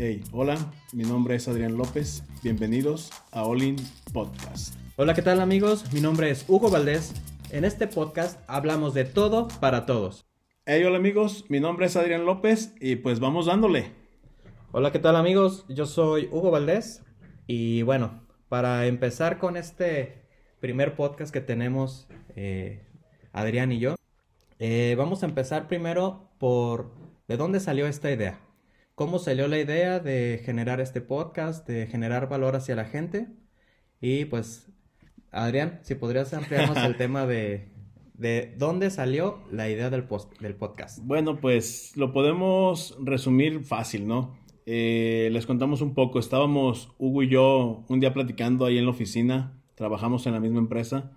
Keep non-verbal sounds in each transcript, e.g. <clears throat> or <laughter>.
Hey, hola, mi nombre es Adrián López. Bienvenidos a All In Podcast. Hola, ¿qué tal amigos? Mi nombre es Hugo Valdés. En este podcast hablamos de todo para todos. Hey, hola amigos, mi nombre es Adrián López y pues vamos dándole. Hola, ¿qué tal amigos? Yo soy Hugo Valdés y bueno, para empezar con este primer podcast que tenemos eh, Adrián y yo, eh, vamos a empezar primero por de dónde salió esta idea. ¿Cómo salió la idea de generar este podcast, de generar valor hacia la gente? Y pues, Adrián, si podrías ampliarnos el <laughs> tema de, de dónde salió la idea del, del podcast. Bueno, pues lo podemos resumir fácil, ¿no? Eh, les contamos un poco. Estábamos Hugo y yo un día platicando ahí en la oficina, trabajamos en la misma empresa.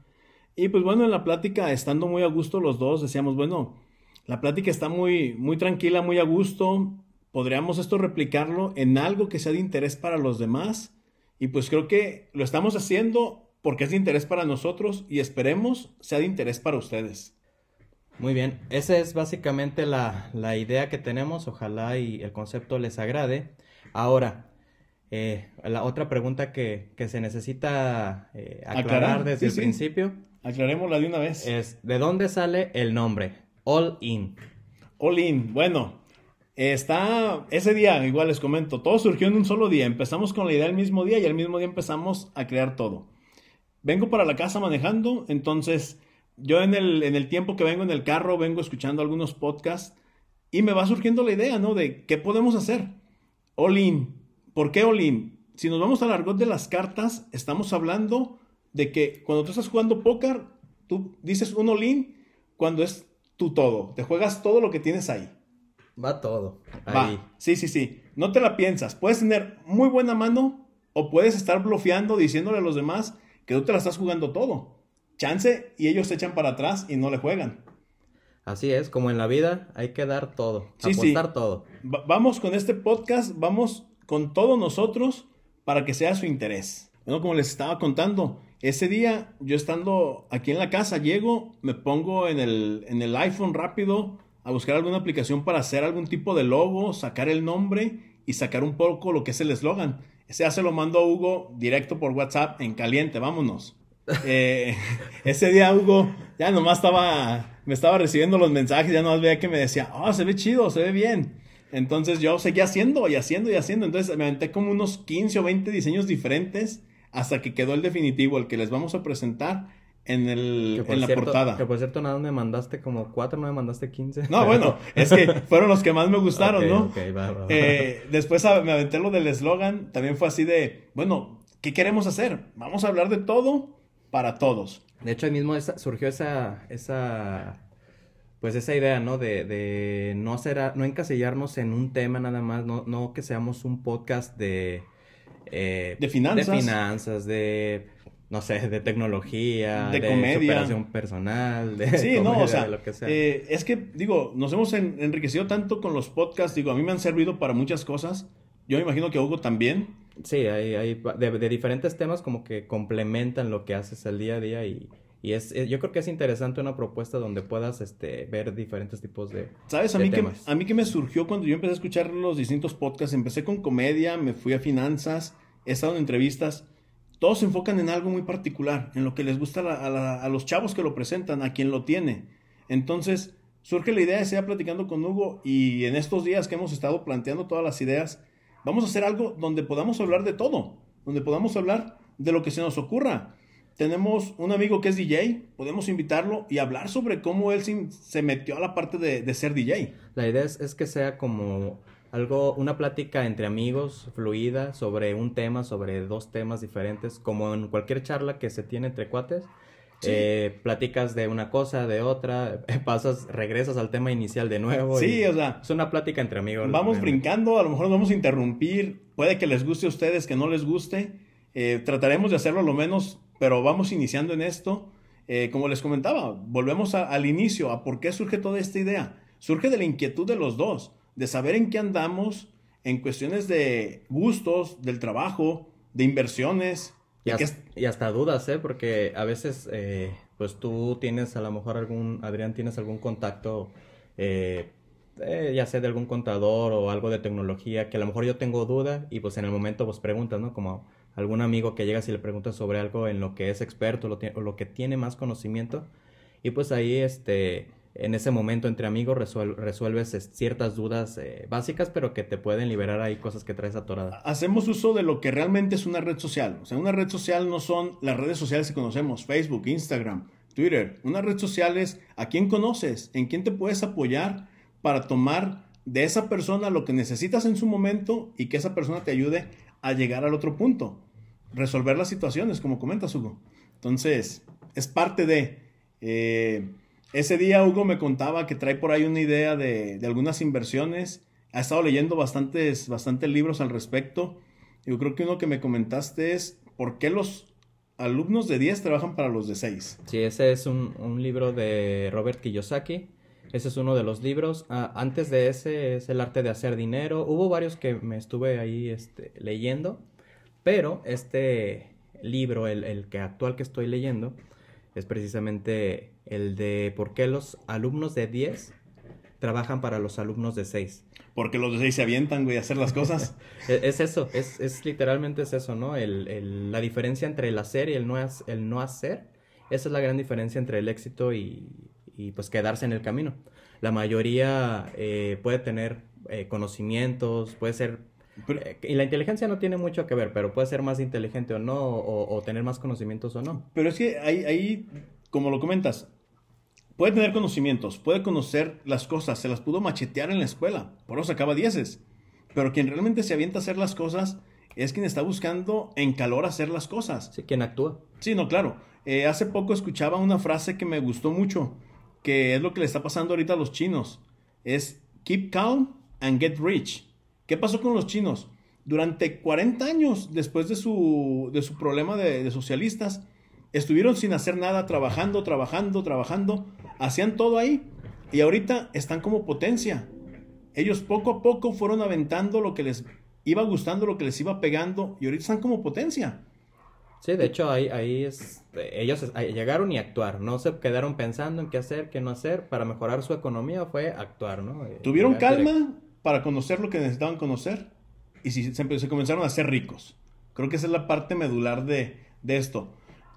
Y pues bueno, en la plática, estando muy a gusto los dos, decíamos, bueno, la plática está muy, muy tranquila, muy a gusto. Podríamos esto replicarlo en algo que sea de interés para los demás. Y pues creo que lo estamos haciendo porque es de interés para nosotros y esperemos sea de interés para ustedes. Muy bien, esa es básicamente la, la idea que tenemos. Ojalá y el concepto les agrade. Ahora, eh, la otra pregunta que, que se necesita eh, aclarar, desde el principio. Aclarémosla de una vez. Es, ¿de dónde sale el nombre? All In. All In. Bueno, está ese día, igual les comento, todo surgió en un solo día. Empezamos con la idea el mismo día y el mismo día empezamos a crear todo. Vengo para la casa manejando, entonces yo en el, en el tiempo que vengo en el carro vengo escuchando algunos podcasts y me va surgiendo la idea, ¿no? De qué podemos hacer. All In. ¿Por qué All In? Si nos vamos al argot de las cartas, estamos hablando de que cuando tú estás jugando póker, tú dices un all in cuando es tu todo. Te juegas todo lo que tienes ahí. Va todo. Ahí. Va. Sí, sí, sí. No te la piensas. Puedes tener muy buena mano o puedes estar bloqueando diciéndole a los demás que tú te la estás jugando todo. Chance y ellos se echan para atrás y no le juegan. Así es, como en la vida hay que dar todo, sí, apostar todo. vamos con este podcast, vamos con todos nosotros para que sea su interés. Bueno, como les estaba contando, ese día, yo estando aquí en la casa, llego, me pongo en el, en el iPhone rápido a buscar alguna aplicación para hacer algún tipo de logo, sacar el nombre y sacar un poco lo que es el eslogan. Ese ya se lo mando a Hugo directo por WhatsApp en caliente, vámonos. <laughs> Eh, ese día Hugo ya nomás estaba, me estaba recibiendo los mensajes, ya nomás veía que me decía, oh, se ve chido, se ve bien. Entonces yo seguía haciendo y haciendo y haciendo. Entonces me aventé como unos 15 o 20 diseños diferentes hasta que quedó el definitivo, el que les vamos a presentar en, el, en la portada. Que por cierto, nada me mandaste como cuatro, no me mandaste quince. No, bueno, <laughs> es que fueron los que más me gustaron, ¿no? Eh, después me aventé lo del eslogan, también fue así de, bueno, ¿qué queremos hacer? Vamos a hablar de todo para todos. De hecho, ahí mismo surgió esa, esa, pues esa idea, ¿no? De, de no, ser, no encasillarnos en un tema nada más, no, no que seamos un podcast de eh, de finanzas. De finanzas, de, no sé, de tecnología, de, de superación personal, de sí, no, o sea, lo que sea. Eh, es que, digo, nos hemos enriquecido tanto con los podcasts, digo, a mí me han servido para muchas cosas. Yo me imagino que Hugo también. Sí, hay, hay de, diferentes temas como que complementan lo que haces el día a día y, y es, yo creo que es interesante una propuesta donde puedas este, ver diferentes tipos de ¿Sabes? A, mí Que, a mí que me surgió cuando yo empecé a escuchar los distintos podcasts, empecé con comedia, me fui a finanzas, he estado en entrevistas, todos se enfocan en algo muy particular, en lo que les gusta a, los chavos que lo presentan, a quien lo tiene. Entonces, surge la idea de seguir platicando con Hugo y en estos días que hemos estado planteando todas las ideas, vamos a hacer algo donde podamos hablar de todo, donde podamos hablar de lo que se nos ocurra. Tenemos un amigo que es DJ, podemos invitarlo y hablar sobre cómo él se, metió a la parte de, ser DJ. La idea es que sea como algo, una plática entre amigos, fluida, sobre un tema, sobre dos temas diferentes, como en cualquier charla que se tiene entre cuates. Eh, platicas de una cosa, de otra, <laughs> pasas, regresas al tema inicial de nuevo. Sí, o sea. Es una plática entre amigos. Vamos brincando, a lo mejor nos vamos a interrumpir, puede que les guste a ustedes, que no les guste. Eh, trataremos de hacerlo lo menos, pero vamos iniciando en esto. Eh, como les comentaba, volvemos al inicio, a por qué surge toda esta idea. Surge de la inquietud de los dos de saber en qué andamos en cuestiones de gustos, del trabajo, de inversiones. Y, hasta, dudas, ¿eh? Porque a veces, eh, pues tú tienes a lo mejor algún, Adrián, tienes algún contacto, eh, eh, ya sea de algún contador o algo de tecnología, que a lo mejor yo tengo duda y pues en el momento pues preguntas, ¿no? Como algún amigo que llega y le preguntas sobre algo en lo que es experto o lo que tiene más conocimiento y pues ahí este en ese momento entre amigos resuelves ciertas dudas eh, básicas, pero que te pueden liberar ahí cosas que traes atoradas. Hacemos uso de lo que realmente es una red social. O sea, una red social no son las redes sociales que conocemos, Facebook, Instagram, Twitter. Una red social es a quién conoces, en quién te puedes apoyar para tomar de esa persona lo que necesitas en su momento y que esa persona te ayude a llegar al otro punto. Resolver las situaciones, como comentas, Hugo. Entonces, es parte de... Eh, ese día Hugo me contaba que trae por ahí una idea de, algunas inversiones. Ha estado leyendo bastantes, bastantes libros al respecto. Yo creo que uno que me comentaste es por qué los alumnos de 10 trabajan para los de 6. Sí, ese es un, libro de Robert Kiyosaki. Ese es uno de los libros. Ah, antes de ese es El arte de hacer dinero. Hubo varios que me estuve ahí este, leyendo, pero este libro, el, el que actual que estoy leyendo, es precisamente el de por qué los alumnos de 10 trabajan para los alumnos de 6. Porque los de 6 se avientan, güey, a hacer las cosas. <laughs> es, eso, es, es, literalmente es eso, ¿no? El, el, la diferencia entre el hacer y el no, el no hacer, esa es la gran diferencia entre el éxito y, y pues quedarse en el camino. La mayoría eh, puede tener eh, conocimientos, puede ser eh, y la inteligencia no tiene mucho que ver, pero puede ser más inteligente o no, o, tener más conocimientos o no. Pero es que ahí, ahí, como lo comentas, puede tener conocimientos, puede conocer las cosas, se las pudo machetear en la escuela, por eso sacaba dieces. Pero quien realmente se avienta a hacer las cosas es quien está buscando en calor hacer las cosas. Sí, quien actúa. Sí, no, claro. Eh, hace poco escuchaba una frase que me gustó mucho, que es lo que le está pasando ahorita a los chinos. Es keep calm and get rich. ¿Qué pasó con los chinos? Durante 40 años después de su, de su problema de, socialistas, estuvieron sin hacer nada, trabajando, trabajando, trabajando, hacían todo ahí y ahorita están como potencia. Ellos poco a poco fueron aventando lo que les iba gustando, lo que les iba pegando y ahorita están como potencia. Sí, de hecho ahí, ahí es, ellos llegaron y actuaron, no se quedaron pensando en qué hacer, qué no hacer, para mejorar su economía fue actuar, ¿no? Eh, Tuvieron calma, para conocer lo que necesitaban conocer y si, se, comenzaron a ser ricos. Creo que esa es la parte medular de, esto.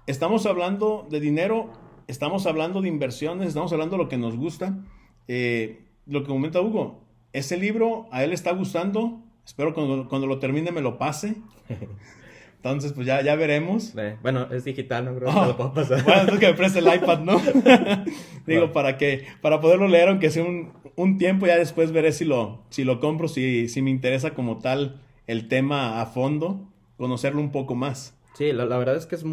Estamos hablando de dinero, estamos hablando de inversiones, estamos hablando de lo que nos gusta. Eh, lo que comenta Hugo, ese libro a él está gustando. Espero cuando, cuando lo termine me lo pase. <laughs> Entonces, pues ya, ya veremos. Bueno, es digital, no creo que oh, lo pueda pasar. Bueno, entonces que me preste el iPad, ¿no? <laughs> <laughs> Digo, para que, para poderlo leer, aunque sea un, un, tiempo, ya después veré si lo, si lo compro, si, si me interesa como tal el tema a fondo, conocerlo un poco más. Sí, la, la verdad es que es,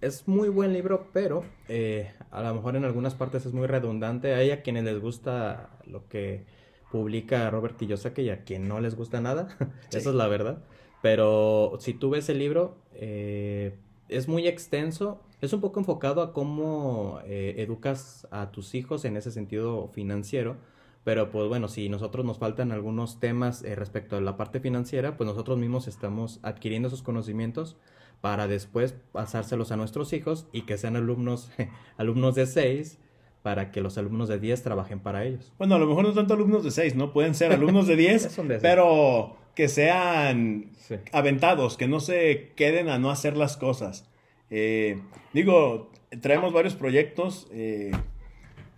es muy buen libro, pero eh, a lo mejor en algunas partes es muy redundante. Hay a quienes les gusta lo que publica Robert Kiyosaki y a quien no les gusta nada. <laughs> Esa es la verdad. Pero si tú ves el libro, eh, es muy extenso, es un poco enfocado a cómo eh, educas a tus hijos en ese sentido financiero. Pero pues bueno, si nosotros nos faltan algunos temas eh, respecto a la parte financiera, pues nosotros mismos estamos adquiriendo esos conocimientos para después pasárselos a nuestros hijos y que sean alumnos, <laughs> alumnos de 6 para que los alumnos de 10 trabajen para ellos. Bueno, a lo mejor no tanto alumnos de 6, ¿no? Pueden ser alumnos de 10, <laughs> pero que sean aventados, que no se queden a no hacer las cosas. Eh, digo, traemos varios proyectos. Eh,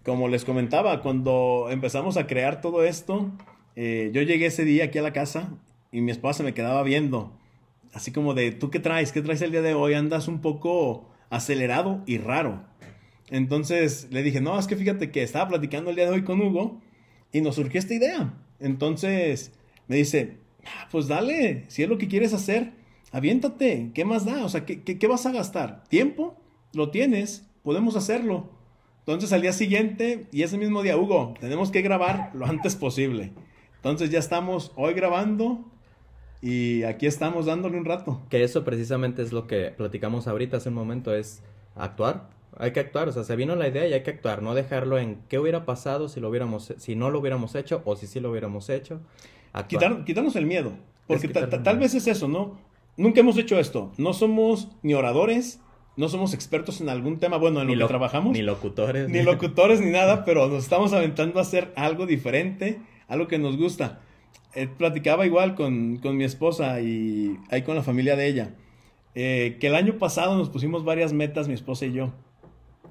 como les comentaba, cuando empezamos a crear todo esto, eh, yo llegué ese día aquí a la casa y mi esposa me quedaba viendo. Así como de, ¿tú qué traes? ¿Qué traes el día de hoy? Andas un poco acelerado y raro. Entonces le dije, no, es que fíjate que estaba platicando el día de hoy con Hugo y nos surgió esta idea. Entonces me dice, Ah, pues dale, si es lo que quieres hacer, aviéntate, ¿qué más da? O sea, ¿qué, vas a gastar? ¿Tiempo? Lo tienes, podemos hacerlo. Entonces al día siguiente y ese mismo día, Hugo, tenemos que grabar lo antes posible. Entonces ya estamos hoy grabando y aquí estamos dándole un rato. Que eso precisamente es lo que platicamos ahorita hace un momento, es actuar. Hay que actuar, o sea, se vino la idea y hay que actuar, no dejarlo en qué hubiera pasado si lo hubiéramos, si no lo hubiéramos hecho o si sí lo hubiéramos hecho. Quitar, quitarnos el miedo. Porque tal vez es eso, ¿no? Nunca hemos hecho esto. No somos ni oradores, no somos expertos en algún tema, bueno, en lo, que trabajamos. Ni locutores. Ni locutores, ni nada, pero nos estamos aventando a hacer algo diferente, algo que nos gusta. Eh, platicaba igual con, con, mi esposa y ahí con la familia de ella, eh, que el año pasado nos pusimos varias metas, mi esposa y yo.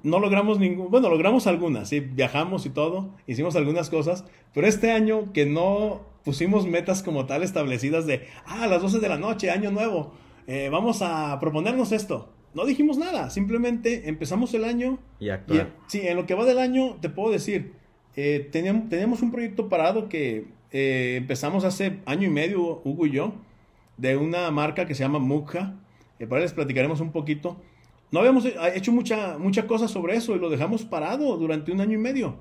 No logramos ningún, bueno, logramos algunas, sí, viajamos y todo, hicimos algunas cosas, pero este año que no pusimos metas como tal establecidas de, ah, a las 12 de la noche, año nuevo, eh, vamos a proponernos esto. No dijimos nada, simplemente empezamos el año. Y actuar. sí, en lo que va del año, te puedo decir, eh, teníamos, un proyecto parado que eh, empezamos hace año y medio, Hugo y yo, de una marca que se llama Mukha. Eh, para les platicaremos un poquito. No habíamos hecho mucha, mucha cosa sobre eso y lo dejamos parado durante un año y medio.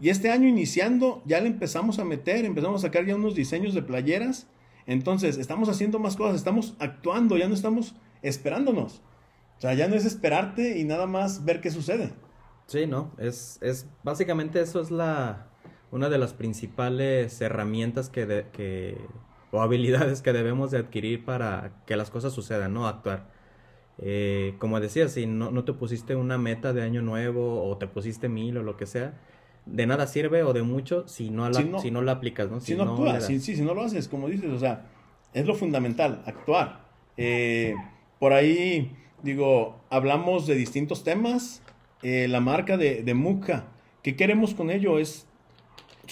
Y este año iniciando ya le empezamos a meter, empezamos a sacar ya unos diseños de playeras. Entonces, estamos haciendo más cosas, estamos actuando, ya no estamos esperándonos. O sea, ya no es esperarte y nada más ver qué sucede. Sí, no, es, es básicamente eso es la una de las principales herramientas que, que o habilidades que debemos de adquirir para que las cosas sucedan, ¿no? Actuar. Eh, como decía, si no, no te pusiste una meta de año nuevo o te pusiste mil o lo que sea, de nada sirve o de mucho si no la, si no, la aplicas, ¿no? Si, no, actúas, si, si, no lo haces, como dices, o sea, es lo fundamental, actuar. Eh, por ahí, digo, hablamos de distintos temas, eh, la marca de, de Muka. ¿Qué queremos con ello? Es,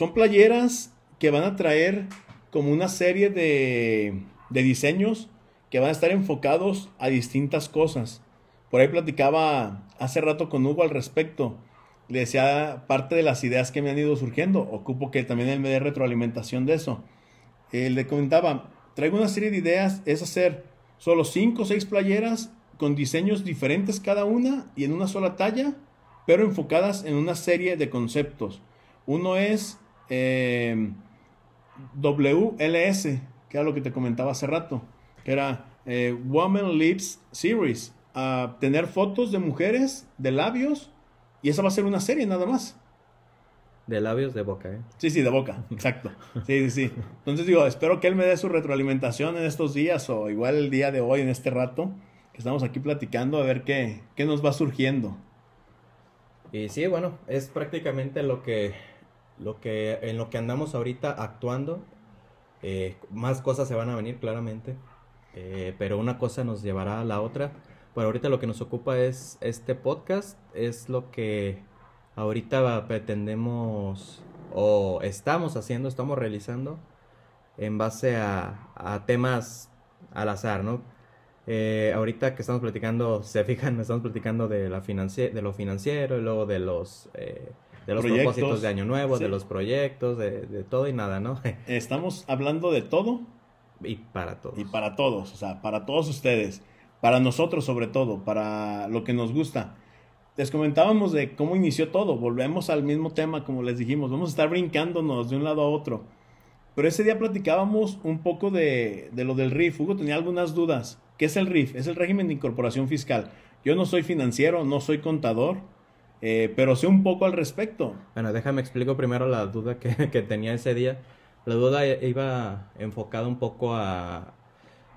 son playeras que van a traer como una serie de, de diseños que van a estar enfocados a distintas cosas. Por ahí platicaba hace rato con Hugo al respecto. Le decía parte de las ideas que me han ido surgiendo. Ocupo que también él me dé retroalimentación de eso. Le comentaba, traigo una serie de ideas, es hacer solo 5 o 6 playeras con diseños diferentes cada una y en una sola talla, pero enfocadas en una serie de conceptos. Uno es eh, WLS, que era lo que te comentaba hace rato, que era eh, Woman Lips Series, a tener fotos de mujeres, de labios, y esa va a ser una serie nada más. De labios de boca, ¿eh? Sí, sí, de boca, <laughs> exacto. Sí, sí, sí. Entonces digo, espero que él me dé su retroalimentación en estos días o igual el día de hoy, en este rato, estamos aquí platicando a ver qué, qué nos va surgiendo. Y sí, bueno, es prácticamente lo que, lo que, en lo que andamos ahorita actuando. Eh, más cosas se van a venir, claramente. Eh, pero una cosa nos llevará a la otra. Pero ahorita lo que nos ocupa es este podcast, es lo que ahorita pretendemos o estamos haciendo, estamos realizando en base a, temas al azar, ¿no? Eh, ahorita que estamos platicando, <laughs> se fijan, estamos platicando de, la de lo financiero y luego de los, de los propósitos de Año Nuevo, de los proyectos, de, de, todo y nada, ¿no? <laughs> estamos hablando de todo. Y para todos. Y para todos, o sea, para todos ustedes. Para nosotros sobre todo, para lo que nos gusta. Les comentábamos de cómo inició todo. Volvemos al mismo tema, como les dijimos. Vamos a estar brincándonos de un lado a otro. Pero ese día platicábamos un poco de, de lo del RIF. Hugo tenía algunas dudas. ¿Qué es el RIF? Es el régimen de incorporación fiscal. Yo no soy financiero, no soy contador, eh, pero sé un poco al respecto. Bueno, déjame explico primero la duda que, <laughs> tenía ese día. La duda iba enfocada un poco a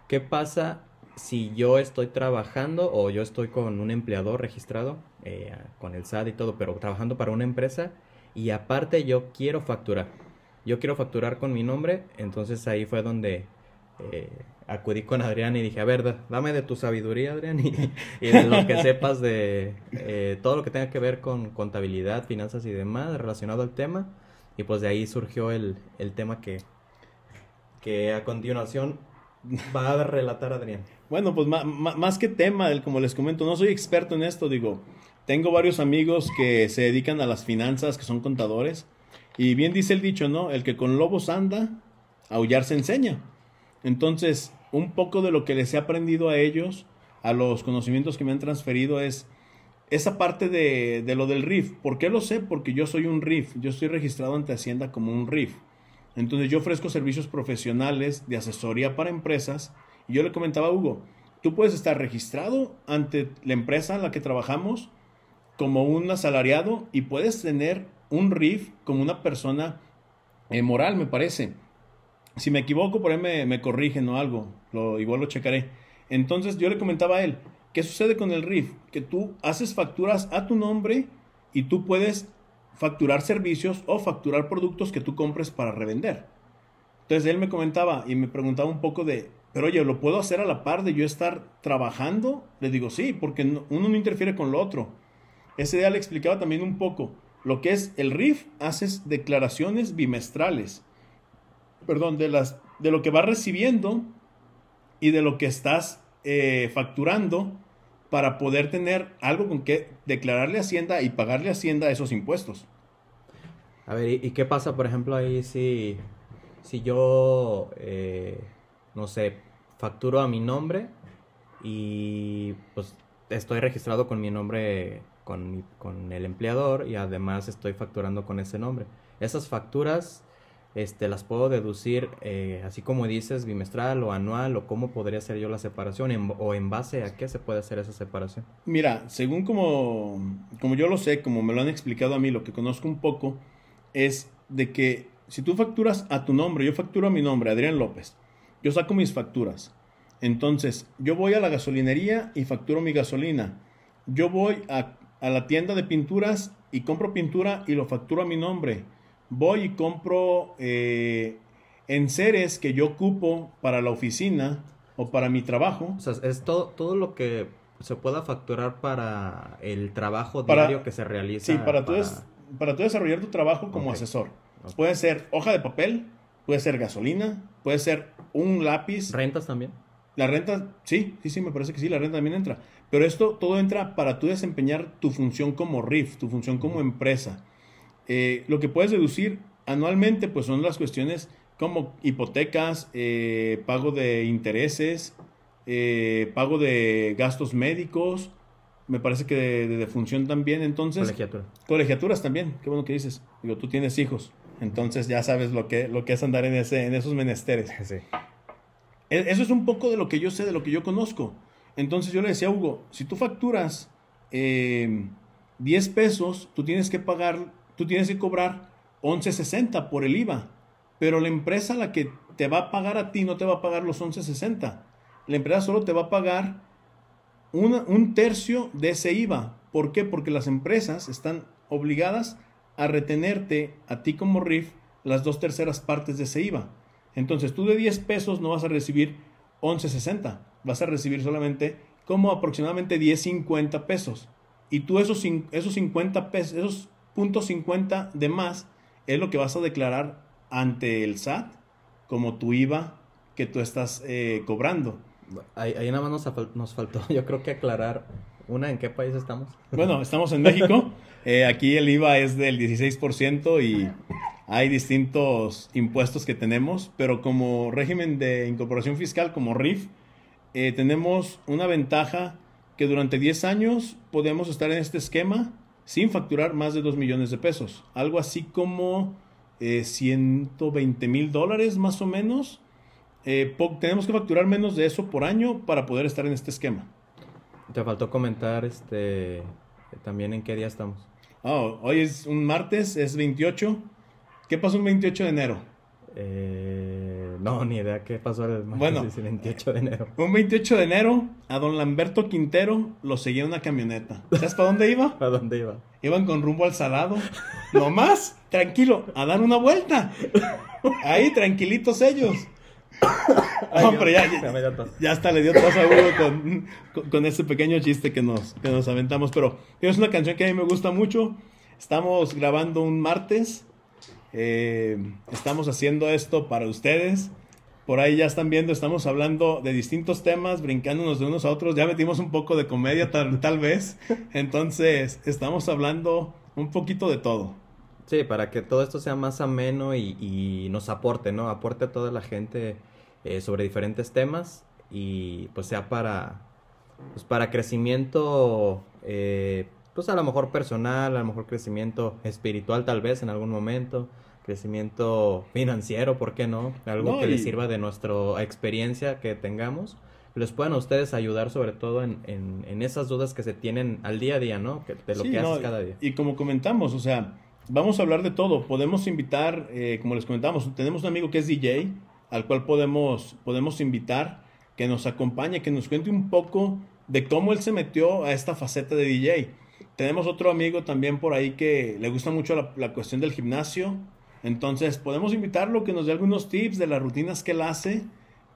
qué pasa si yo estoy trabajando o yo estoy con un empleador registrado, eh, con el SAT y todo, pero trabajando para una empresa y aparte yo quiero facturar. Yo quiero facturar con mi nombre, entonces ahí fue donde eh, acudí con Adrián y dije, a ver, dame de tu sabiduría, Adrián, y, de lo que <laughs> sepas de eh, todo lo que tenga que ver con contabilidad, finanzas y demás relacionado al tema. Y pues de ahí surgió el, tema que, que a continuación va a relatar Adrián. Bueno, pues más, que tema, como les comento, no soy experto en esto, digo, tengo varios amigos que se dedican a las finanzas, que son contadores, y bien dice el dicho, ¿no? El que con lobos anda, aullar se enseña. Entonces, un poco de lo que les he aprendido a ellos, a los conocimientos que me han transferido, es esa parte de, lo del RIF. ¿Por qué lo sé? Porque yo soy un RIF, yo estoy registrado ante Hacienda como un RIF. Entonces yo ofrezco servicios profesionales de asesoría para empresas y yo le comentaba a Hugo, tú puedes estar registrado ante la empresa en la que trabajamos como un asalariado y puedes tener un RIF como una persona eh, moral, me parece. Si me equivoco, por ahí me, corrigen o algo, lo, igual lo checaré. Entonces yo le comentaba a él, ¿qué sucede con el RIF? Que tú haces facturas a tu nombre y tú puedes facturar servicios o facturar productos que tú compres para revender. Entonces él me comentaba y me preguntaba un poco de, pero oye, ¿lo puedo hacer a la par de yo estar trabajando? Le digo, sí, porque uno no interfiere con lo otro. Ese día le explicaba también un poco. Lo que es el RIF, haces declaraciones bimestrales. Perdón, de, las, de lo que vas recibiendo y de lo que estás eh, facturando para poder tener algo con que declararle Hacienda y pagarle Hacienda esos impuestos. A ver, ¿y, qué pasa, por ejemplo, ahí si, si yo, eh, no sé, facturo a mi nombre y pues estoy registrado con mi nombre, con, con el empleador y además estoy facturando con ese nombre? Esas facturas este, las puedo deducir eh, así como dices, bimestral o anual, o cómo podría ser yo la separación, o en base a qué se puede hacer esa separación. Mira, según como, como yo lo sé, como me lo han explicado a mí, lo que conozco un poco, es de que si tú facturas a tu nombre, yo facturo a mi nombre, Adrián López, yo saco mis facturas. Entonces, yo voy a la gasolinería y facturo mi gasolina. Yo voy a la tienda de pinturas y compro pintura y lo facturo a mi nombre voy y compro eh, enseres que yo ocupo para la oficina o para mi trabajo. O sea, es todo, todo lo que se pueda facturar para el trabajo diario que se realiza. Sí, para, Tú para tú desarrollar tu trabajo como asesor. Puede ser hoja de papel, puede ser gasolina, puede ser un lápiz. ¿Rentas también? La renta, sí, sí, sí, me parece que sí, la renta también entra. Pero esto todo entra para tú desempeñar tu función como RIF, tu función como empresa. Eh, lo que puedes deducir anualmente pues son las cuestiones como hipotecas, eh, pago de intereses, eh, pago de gastos médicos, me parece que de, función también, entonces... Colegiatura. Colegiaturas también, qué bueno que dices. Digo, tú tienes hijos, entonces ya sabes lo que, lo que es andar en, ese, en esos menesteres. <laughs> E, eso es un poco de lo que yo sé, de lo que yo conozco. Entonces yo le decía a Hugo, si tú facturas 10 pesos, tú tienes que pagar tú tienes que cobrar 11.60 por el IVA, pero la empresa la que te va a pagar a ti no te va a pagar los 11.60. La empresa solo te va a pagar un tercio de ese IVA. ¿Por qué? Porque las empresas están obligadas a retenerte a ti como RIF las dos terceras partes de ese IVA. Entonces tú de 10 pesos no vas a recibir 11.60, vas a recibir solamente como aproximadamente 10.50 pesos. Y tú esos, esos 50 pesos, esos punto .50 de más es lo que vas a declarar ante el SAT como tu IVA que tú estás eh, cobrando. Ahí, nada más nos, nos, faltó, <laughs> yo creo que aclarar, una, ¿en qué país estamos? Bueno, estamos en México. <laughs> Eh, aquí el IVA es del 16% y hay distintos impuestos que tenemos, pero como régimen de incorporación fiscal, como RIF, eh, tenemos una ventaja que durante 10 años podemos estar en este esquema sin facturar más de 2 millones de pesos. Algo así como 120 eh, mil dólares más o menos. Eh, tenemos que facturar menos de eso por año para poder estar en este esquema. Te faltó comentar este también en qué día estamos. Oh, hoy es un martes, es 28. ¿Qué pasó un 28 de enero? Eh, no, ni idea qué pasó el, bueno, 28 de enero. Un 28 de enero, a don Lamberto Quintero lo seguía una camioneta. ¿Sabes para dónde iba? <laughs> ¿Para dónde iba? Iban con rumbo al salado. No más, tranquilo, a dar una vuelta. Ahí, tranquilitos ellos. <coughs> Hombre, ya, ya, hasta le dio tos a Hugo con, con, ese pequeño chiste que nos, que nos aventamos. Pero es una canción que a mí me gusta mucho. Estamos grabando un martes eh, estamos haciendo esto para ustedes. Por ahí ya están viendo, estamos hablando de distintos temas, brincándonos de unos a otros. Ya metimos un poco de comedia tal, tal vez. Entonces, estamos hablando un poquito de todo. Sí, para que todo esto sea más ameno y, nos aporte, ¿no? Aporte a toda la gente eh, sobre diferentes temas y pues sea para, pues para crecimiento, eh, pues a lo mejor personal, a lo mejor crecimiento espiritual tal vez en algún momento crecimiento financiero, ¿por qué no? Algo que les sirva de nuestra experiencia que tengamos. Les puedan a ustedes ayudar sobre todo en, en, esas dudas que se tienen al día a día, ¿no? de lo que haces cada día. Y como comentamos, o sea, vamos a hablar de todo. Podemos invitar, eh, como les comentamos, tenemos un amigo que es DJ, al cual podemos, podemos invitar que nos acompañe, que nos cuente un poco de cómo él se metió a esta faceta de DJ. Tenemos otro amigo también por ahí que le gusta mucho la, la cuestión del gimnasio. Entonces, podemos invitarlo que nos dé algunos tips de las rutinas que él hace,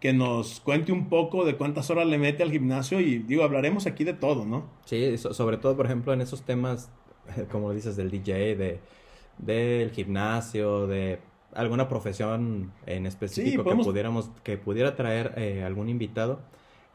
que nos cuente un poco de cuántas horas le mete al gimnasio y digo, hablaremos aquí de todo, ¿no? Sí, so- sobre todo, por ejemplo, en esos temas, <laughs> como dices, del DJ, de, del gimnasio, de alguna profesión en específico podemos- que pudiéramos, que pudiera traer eh, algún invitado.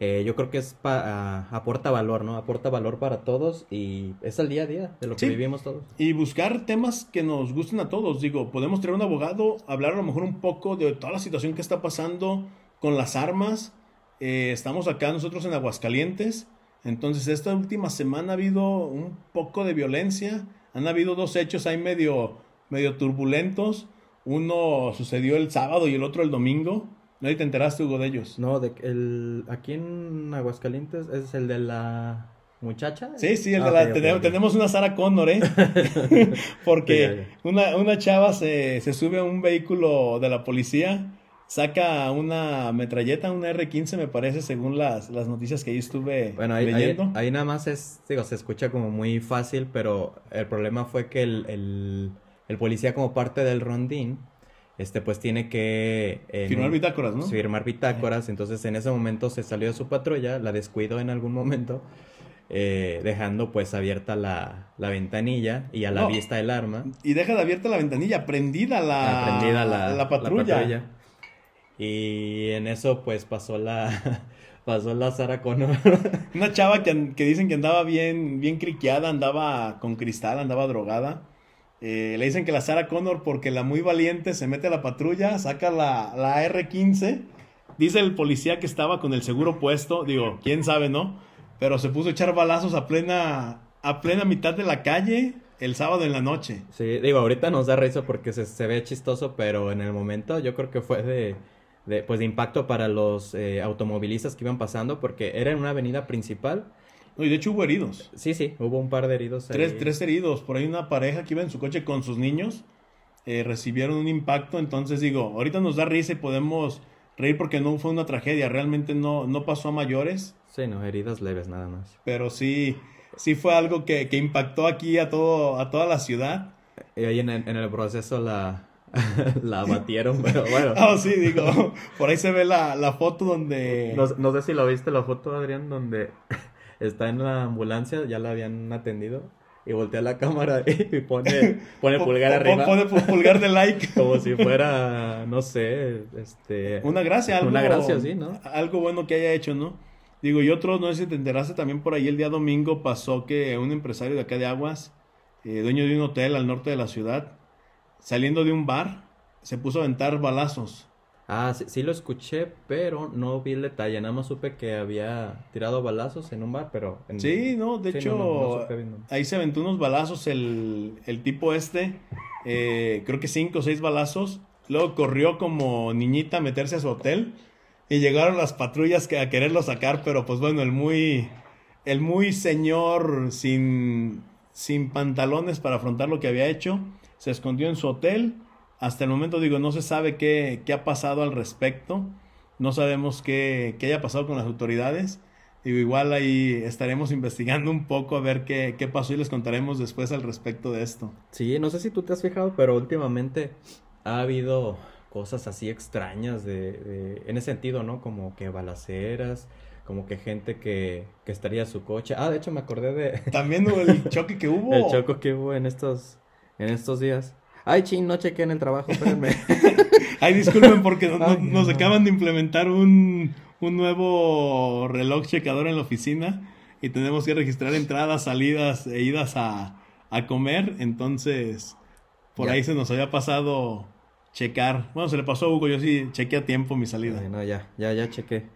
Eh, yo creo que es pa- aporta valor, ¿no? Aporta valor para todos y es el día a día de lo que Sí. vivimos todos. Y buscar temas que nos gusten a todos. Digo, podemos traer un abogado, hablar a lo mejor un poco de toda la situación que está pasando con las armas. Eh, estamos acá nosotros en Aguascalientes. Entonces, esta última semana ha habido un poco de violencia. Han habido dos hechos ahí medio, medio turbulentos. Uno sucedió el sábado y el otro el domingo. ¿No te enteraste, Hugo, de ellos? No, de, el, aquí en Aguascalientes es el de la muchacha. Sí, sí, el Ah, de la- ok, ok, tenemos, una Sarah Connor, ¿eh? <laughs> Porque Una, una chava se, se sube a un vehículo de la policía, saca una metralleta, una R-15 me parece, según las, las noticias que ahí estuve Bueno, ahí, ahí, leyendo. ahí nada más es, digo, se escucha como muy fácil, pero el problema fue que el, el, el policía como parte del rondín, este pues tiene que... en Firmar bitácoras, ¿no? Firmar bitácoras, entonces en ese momento se salió de su patrulla, la descuidó en algún momento, eh, dejando pues abierta la, la ventanilla y a la No. vista el arma. Y deja de abierta la ventanilla, prendida la, Aprendida la, la patrulla. Y en eso pues pasó la... <laughs> Pasó la Sara Connor. Una chava que, que dicen que andaba bien, bien criqueada, andaba con cristal, andaba drogada. Eh, le dicen que la Sarah Connor, porque la muy valiente se mete a la patrulla, saca la, la R15. Dice el policía que estaba con el seguro puesto. Digo, quién sabe, ¿no? Pero se puso a echar balazos a plena, a plena mitad de la calle el sábado en la noche. Sí, digo, ahorita nos da risa porque se, se ve chistoso, pero en el momento yo creo que fue de, de, pues de impacto para los eh, automovilistas que iban pasando porque era en una avenida principal. No, y de hecho hubo heridos. Sí, sí, hubo un par de heridos ahí. Tres, tres heridos. Por ahí una pareja que iba en su coche con sus niños. eh, recibieron un impacto. Entonces digo, ahorita nos da risa y podemos reír porque no fue una tragedia. Realmente no, no pasó a mayores. Sí, no, heridas leves nada más. Pero sí, sí fue algo que, que impactó aquí a todo, a toda la ciudad. Y ahí en el, en el proceso la, <laughs> la abatieron, pero bueno. Ah, <laughs> sí, digo, <laughs> por ahí se ve la, la foto donde... No, no sé si lo viste la foto, Adrián, donde está en la ambulancia, ya la habían atendido, y voltea la cámara <laughs> y pone, <laughs> pone Po- pulgar arriba. Pone pu- pulgar de like. <laughs> Como si fuera, no sé, este... Una gracia, algo, Una gracia, sí, ¿no? Algo bueno que haya hecho, ¿no? Digo, y otro, no sé si te enteraste también por ahí el día domingo pasó que un empresario de acá de Aguas, eh, dueño de un hotel al norte de la ciudad, saliendo de un bar, se puso a aventar balazos. Ah, sí, sí lo escuché, pero no vi el detalle. Nada más supe que había tirado balazos en un bar, pero... en- Sí, no, de Sí, hecho, no, no, no supe bien, no. ahí se aventó unos balazos el, el tipo este, eh, creo que cinco o seis balazos. Luego corrió como niñita a meterse a su hotel y llegaron las patrullas que, a quererlo sacar, pero pues bueno, el muy, el muy señor sin, sin pantalones para afrontar lo que había hecho, se escondió en su hotel. Hasta el momento digo, no se sabe qué, qué ha pasado al respecto, no sabemos qué, qué haya pasado con las autoridades. Digo, igual ahí estaremos investigando un poco a ver qué, qué pasó y les contaremos después al respecto de esto. Sí, no sé si tú te has fijado, pero últimamente ha habido cosas así extrañas de, de- en ese sentido, ¿no? Como que balaceras, como que gente que, que estaría su coche. Ah, de hecho me acordé de También el choque que <laughs> hubo. el choco que hubo en estos, en estos días. Ay, chin, no chequé en el trabajo, espérenme. <laughs> Ay, disculpen porque no- no- Ay, nos no. acaban de implementar un, un nuevo reloj checador en la oficina y tenemos que registrar entradas, salidas e idas a, a comer. Entonces, por Ya. ahí se nos había pasado checar. Bueno, se le pasó a Hugo, yo sí chequé a tiempo mi salida. Ay, no, ya, ya, ya chequé.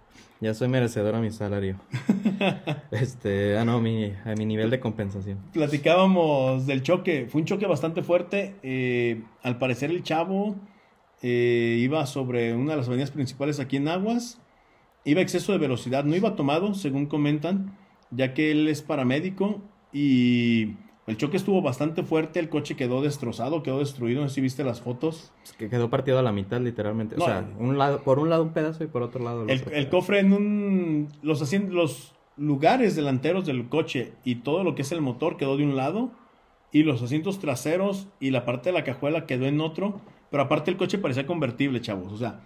Ya soy merecedor a mi salario. <laughs> Este, ah, no, mi, a mi nivel de compensación. platicábamos del choque. Fue un choque bastante fuerte. eh, al parecer el chavo eh, iba sobre una de las avenidas principales aquí en Aguas. Iba a exceso de velocidad. No iba tomado, según comentan, ya que él es paramédico. Y el choque estuvo bastante fuerte. El coche quedó destrozado, quedó destruido. No sé si viste las fotos. Es que quedó partido a la mitad, literalmente. O sea, un lado, por un lado un pedazo y por otro lado el El, pedazo. cofre en un... Los, asien- los lugares delanteros del coche y todo lo que es el motor quedó de un lado y los asientos traseros y la parte de la cajuela quedó en otro, pero aparte el coche parecía convertible, chavos. O sea,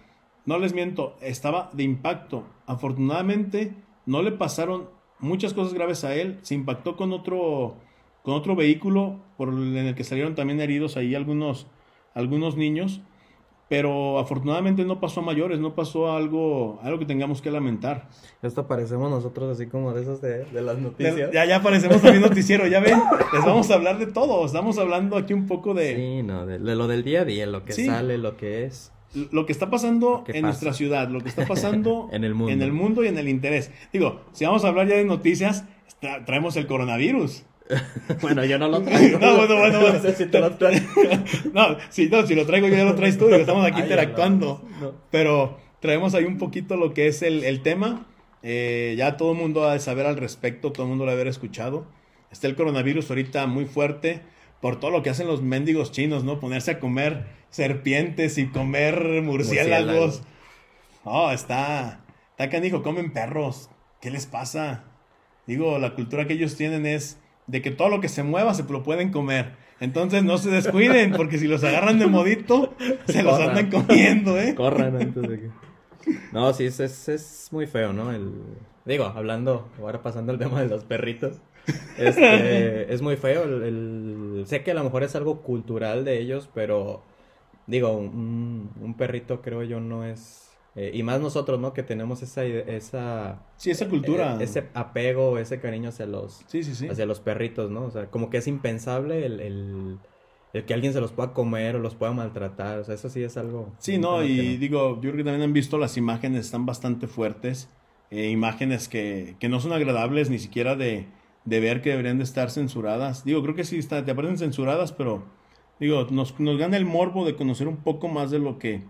no les miento, estaba de impacto. Afortunadamente no le pasaron muchas cosas graves a él, se impactó con otro con otro vehículo por en el que salieron también heridos ahí algunos algunos niños pero afortunadamente no pasó a mayores, no pasó a algo, algo que tengamos que lamentar. Esto parecemos nosotros así como de esos de, las noticias. ya, ya parecemos también noticiero, ya ven, <laughs> les vamos a hablar de todo, estamos hablando aquí un poco de... Sí, no, de, lo del día a día, lo que sale, lo que es. Lo que está pasando en nuestra ciudad, lo que está pasando <laughs> en, el mundo. en el mundo y en el interés. Digo, si vamos a hablar ya de noticias, traemos el coronavirus. <laughs> bueno, yo no lo <laughs> traigo. no, bueno, bueno, bueno. <laughs> No sé si te lo traigo. no, si, no, si lo traigo yo ya lo traes tú, estamos aquí interactuando. Pero traemos ahí un poquito lo que es el, el tema. Eh, ya todo el mundo ha de saber al respecto, todo el mundo lo ha de haber escuchado. Está el coronavirus ahorita muy fuerte por todo lo que hacen los mendigos chinos, ¿no? Ponerse a comer serpientes y comer murciélagos. Oh, está, está canijo, comen perros. ¿Qué les pasa? Digo, la cultura que ellos tienen es de que todo lo que se mueva se lo pueden comer. Entonces no se descuiden, <laughs> porque si los agarran de modito, se los andan comiendo, ¿eh? Corran antes de que... <laughs> No, sí, es, es, muy feo, ¿no? El... Digo, hablando, ahora pasando al tema de los perritos. Este, <laughs> es muy feo. El, Sé que a lo mejor es algo cultural de ellos, pero digo, un perrito creo yo no es eh, y más nosotros, ¿no? Que tenemos esa... esa sí, esa cultura. Eh, ese apego, ese cariño hacia los... Sí, sí, sí. Hacia los perritos, ¿no? O sea, como que es impensable el, el, que alguien se los pueda comer o los pueda maltratar. O sea, eso sí es algo... Sí, no, y digo, yo creo que también han visto las imágenes, están bastante fuertes. Eh, imágenes que, que no son agradables ni siquiera de, de ver que deberían de estar censuradas. Digo, creo que sí está, te aparecen censuradas, pero digo, nos, nos gana el morbo de conocer un poco más de lo que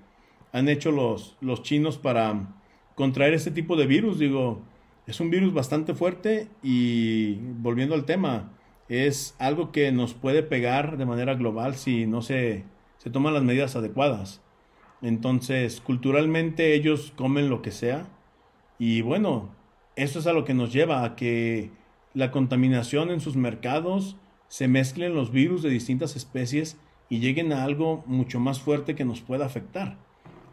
han hecho los, los chinos para contraer este tipo de virus. Digo, es un virus bastante fuerte y volviendo al tema, es algo que nos puede pegar de manera global si no se, se toman las medidas adecuadas. Entonces, culturalmente ellos comen lo que sea y bueno, eso es a lo que nos lleva a que la contaminación en sus mercados se mezclen los virus de distintas especies y lleguen a algo mucho más fuerte que nos pueda afectar.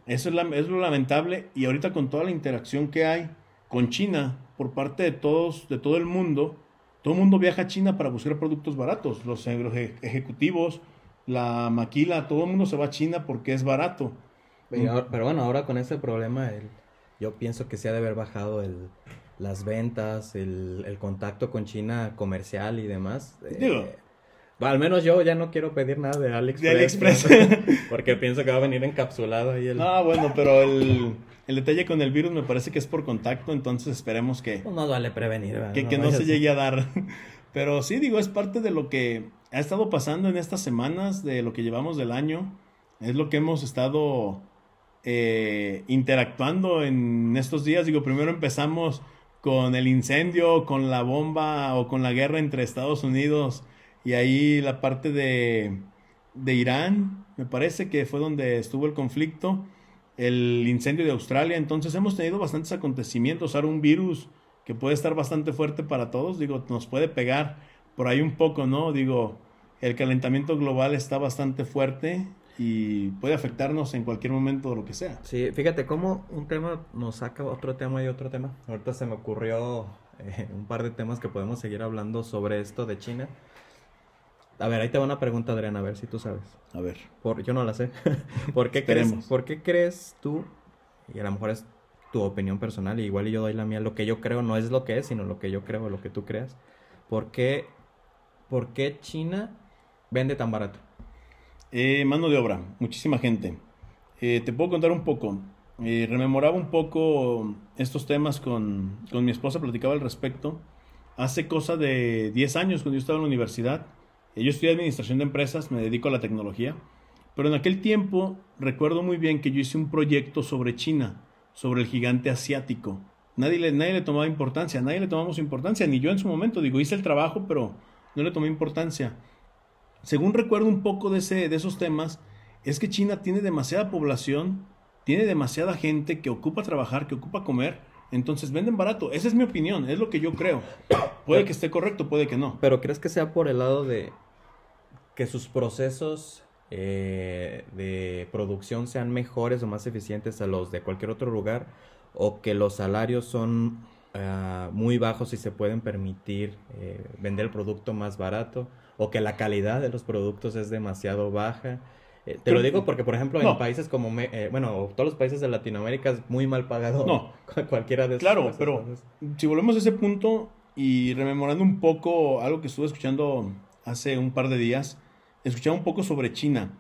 Eso es, lo lamentable y ahorita con toda la interacción que hay con China por parte de todos, de todo el mundo, todo el mundo viaja a China para buscar productos baratos. Los, ejecutivos, la maquila, todo el mundo se va a China porque es barato. Pero, bueno, ahora con ese problema, yo pienso que se ha de haber bajado el, las ventas, el, contacto con China comercial y demás. Digo, eh, al menos yo ya no quiero pedir nada de AliExpress. <laughs> Porque pienso que va a venir encapsulado ahí el... Ah, bueno, pero el, detalle con el virus me parece que es por contacto, entonces esperemos que... Pues no vale prevenir, ¿verdad? Que no, se llegue a dar. <laughs> Pero sí, digo, es parte de lo que ha estado pasando en estas semanas, de lo que llevamos del año. Es lo que hemos estado eh, interactuando en estos días. Digo, primero empezamos con el incendio, con la bomba o con la guerra entre Estados Unidos y ahí la parte de, de Irán, me parece que fue donde estuvo el conflicto, el incendio de Australia, entonces hemos tenido bastantes acontecimientos, ahora un virus que puede estar bastante fuerte para todos, digo, nos puede pegar por ahí un poco, ¿no? Digo, el calentamiento global está bastante fuerte y puede afectarnos en cualquier momento lo que sea. Sí, fíjate cómo un tema nos saca otro tema y otro tema. Ahorita se me ocurrió eh, un par de temas que podemos seguir hablando sobre esto de China. A ver, ahí te va una pregunta, Adriana, a ver si tú sabes. A ver. Por, yo no la sé. <laughs> ¿Por, qué crees, ¿Por qué crees tú, y a lo mejor es tu opinión personal, y igual yo doy la mía, lo que yo creo no es lo que es, sino lo que yo creo, lo que tú creas. ¿Por qué, por qué China vende tan barato? Eh, mano de obra, muchísima gente. Eh, te puedo contar un poco. Eh, rememoraba un poco estos temas con, con mi esposa, platicaba al respecto. Hace cosa de 10 años, cuando yo estaba en la universidad, yo estudié administración de empresas, me dedico a la tecnología, pero en aquel tiempo recuerdo muy bien que yo hice un proyecto sobre China, sobre el gigante asiático. Nadie le, nadie le tomaba importancia, nadie le tomamos importancia, ni yo en su momento, digo, hice el trabajo, pero no le tomé importancia. Según recuerdo un poco de, ese, de esos temas, es que China tiene demasiada población, tiene demasiada gente que ocupa trabajar, que ocupa comer, Entonces venden barato. Esa es mi opinión, es lo que yo creo. Puede que esté correcto, puede que no. Pero ¿crees que sea por el lado de que sus procesos eh, de producción sean mejores o más eficientes a los de cualquier otro lugar? ¿O que los salarios son ah, muy bajos y se pueden permitir eh, vender el producto más barato? ¿O que la calidad de los productos es demasiado baja? Eh, te lo digo porque, por ejemplo, en países como, me- bueno, todos los países de Latinoamérica es muy mal pagado No. <laughs> cualquiera de esos. Claro, pero si volvemos a ese punto y rememorando un poco algo que estuve escuchando hace un par de días, escuchaba un poco sobre China.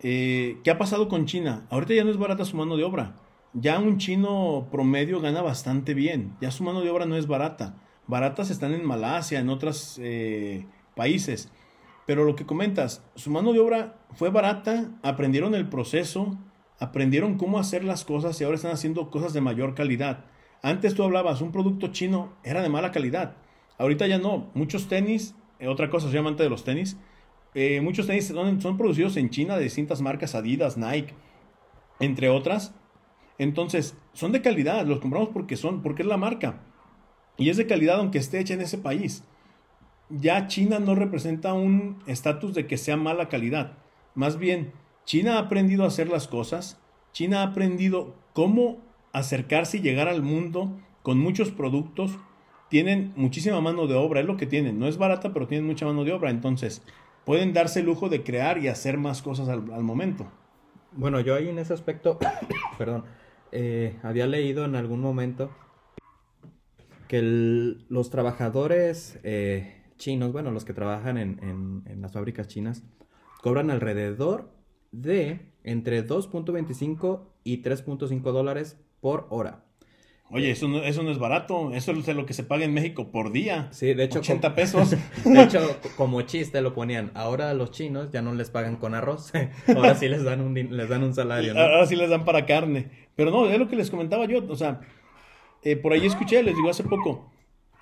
Eh, ¿Qué ha pasado con China? Ahorita ya no es barata su mano de obra. Ya un chino promedio gana bastante bien. Ya su mano de obra no es barata. Baratas están en Malasia, en otros países. Pero lo que comentas, su mano de obra fue barata, aprendieron el proceso, aprendieron cómo hacer las cosas y ahora están haciendo cosas de mayor calidad. Antes tú hablabas, un producto chino era de mala calidad. Ahorita ya no. Muchos tenis, eh, otra cosa, soy amante de los tenis. Eh, muchos tenis son, son producidos en China de distintas marcas, Adidas, Nike, entre otras. Entonces, son de calidad, los compramos porque son, porque es la marca. Y es de calidad aunque esté hecha en ese país. Ya China no representa un estatus de que sea mala calidad. Más bien, China ha aprendido a hacer las cosas. China ha aprendido cómo acercarse y llegar al mundo con muchos productos. Tienen muchísima mano de obra, es lo que tienen. No es barata, pero tienen mucha mano de obra. Entonces, pueden darse el lujo de crear y hacer más cosas al, momento. Bueno, yo ahí en ese aspecto, <coughs> perdón, eh, había leído en algún momento que los trabajadores eh, chinos, bueno, los que trabajan en, en- en las fábricas chinas, cobran alrededor de entre 2.25 y 3.5 dólares por hora. Oye, eso no, eso no es barato. Eso es lo que se paga en México por día. Sí, de hecho, 80 com- pesos. <laughs> de hecho, co- como chiste lo ponían, ahora los chinos ya no les pagan con arroz, <laughs> ahora sí les dan un, les dan un salario, ¿no? Ahora sí les dan para carne. Pero no, es lo que les comentaba yo. O sea, eh, por ahí escuché, les digo hace poco,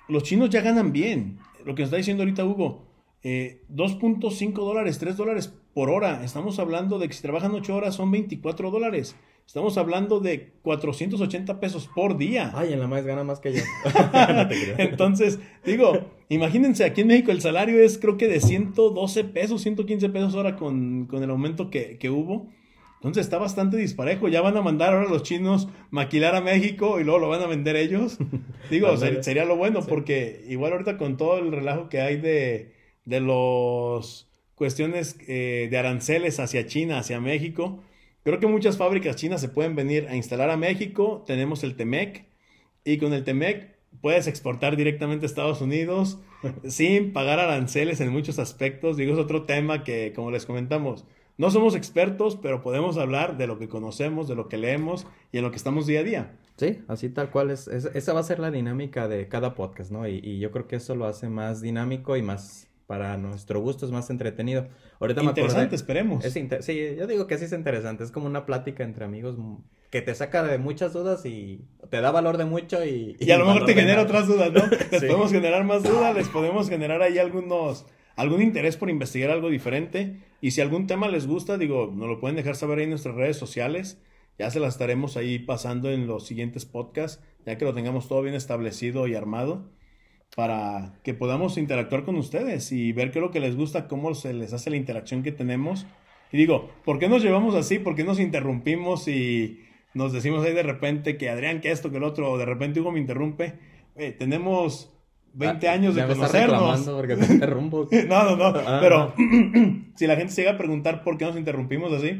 los chinos ya ganan bien. Lo que nos está diciendo ahorita Hugo, eh, 2.5 dólares, 3 dólares por hora. Estamos hablando de que si trabajan 8 horas son 24 dólares. Estamos hablando de 480 pesos por día. Ay, en la más gana más que yo. <laughs> <laughs> No. Entonces, digo, imagínense, aquí en México el salario es creo que de 112 pesos, 115 pesos hora con, con el aumento que, que hubo. Entonces está bastante disparejo. Ya van a mandar ahora los chinos maquilar a México y luego lo van a vender ellos. <laughs> Digo, ser- sería lo bueno Sí. porque igual ahorita con todo el relajo que hay de, de los cuestiones eh, de aranceles hacia China, hacia México, creo que muchas fábricas chinas se pueden venir a instalar a México. Tenemos el Temec y con el Temec puedes exportar directamente a Estados Unidos <laughs> sin pagar aranceles en muchos aspectos. Digo, es otro tema que, como les comentamos, no somos expertos, pero podemos hablar de lo que conocemos, de lo que leemos y en lo que estamos día a día. Sí, así tal cual es, es- esa va a ser la dinámica de cada podcast, ¿no? Y, y yo creo que eso lo hace más dinámico y más, para nuestro gusto, es más entretenido. Ahorita me Interesante, esperemos. Es inter- sí, yo digo que sí es interesante, es como una plática entre amigos que te saca de muchas dudas y te da valor de mucho y... Y a lo mejor te genera nada. otras dudas, ¿no? <laughs> Les Sí. podemos generar más dudas, les podemos generar ahí algunos, algún interés por investigar algo diferente. Y si algún tema les gusta, digo, nos lo pueden dejar saber ahí en nuestras redes sociales. Ya se las estaremos ahí pasando en los siguientes podcasts, ya que lo tengamos todo bien establecido y armado, para que podamos interactuar con ustedes y ver qué es lo que les gusta, cómo se les hace la interacción que tenemos. Y digo, ¿por qué nos llevamos así? ¿Por qué nos interrumpimos y nos decimos ahí de repente que Adrián, que esto, que el otro, o de repente Hugo me interrumpe? Eh, tenemos 20 Ah, años de conocernos. porque te interrumpo. <laughs> No, no, no, Ah, pero <clears throat> si la gente se llega a preguntar por qué nos interrumpimos así,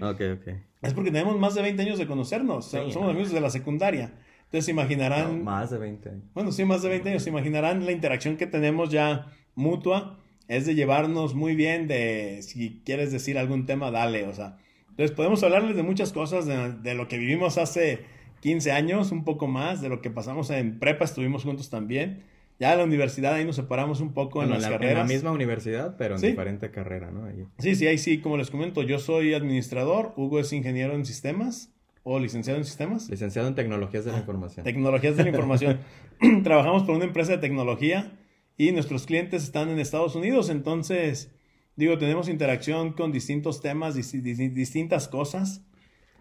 es porque tenemos más de 20 años de conocernos. Sí, Somos no. amigos desde la secundaria. Entonces imaginarán, No, más de 20 años. bueno, sí, más de 20 años, se imaginarán la interacción que tenemos ya mutua. Es de llevarnos muy bien, de si quieres decir algún tema, dale, o sea. Entonces podemos hablarles de muchas cosas, de, de lo que vivimos hace 15 años, un poco más, de lo que pasamos en prepa, estuvimos juntos también. Ya en la universidad ahí nos separamos un poco Bueno, en las la, en la carreras. misma universidad, pero en Sí. diferente carrera, ¿no? Ahí. Sí, sí, ahí sí, como les comento, yo soy administrador, Hugo es ingeniero en sistemas o licenciado en sistemas. Licenciado en Tecnologías de la Información. Tecnologías de la información. <laughs> <clears throat> Trabajamos por una empresa de tecnología y nuestros clientes están en Estados Unidos, entonces, digo, tenemos interacción con distintos temas, dis- dis- distintas cosas.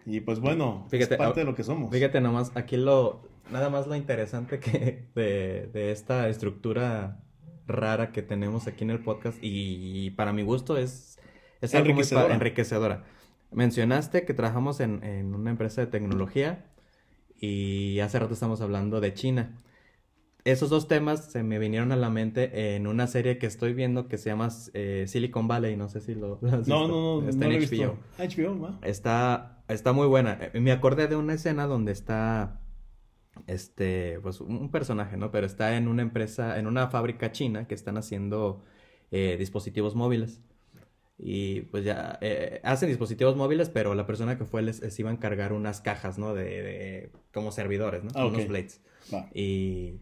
Y pues bueno, Fíjate, es parte ah, de lo que somos. Fíjate nomás, aquí lo, nada más lo interesante que <laughs> de, de esta estructura rara que tenemos aquí en el podcast y, para mi gusto es, es algo muy Enriquecedora. Mencionaste que trabajamos en, en una empresa de tecnología y hace rato estamos hablando de China. Esos dos temas se me vinieron a la mente en una serie que estoy viendo que se llama eh, Silicon Valley, no sé si lo, lo has no, visto. no, no, Está no lo en HBO. visto. HBO, ¿va? Está, está muy buena. Eh, Me acordé de una escena donde está, este, pues un un personaje, ¿no? Pero está en una empresa, en una fábrica china que están haciendo eh, dispositivos móviles. Y pues ya eh, hacen dispositivos móviles, pero la persona que fue les, les iba a encargar unas cajas, ¿no? De, de- como servidores, ¿no? Ah. Unos blades. <laughs> Y...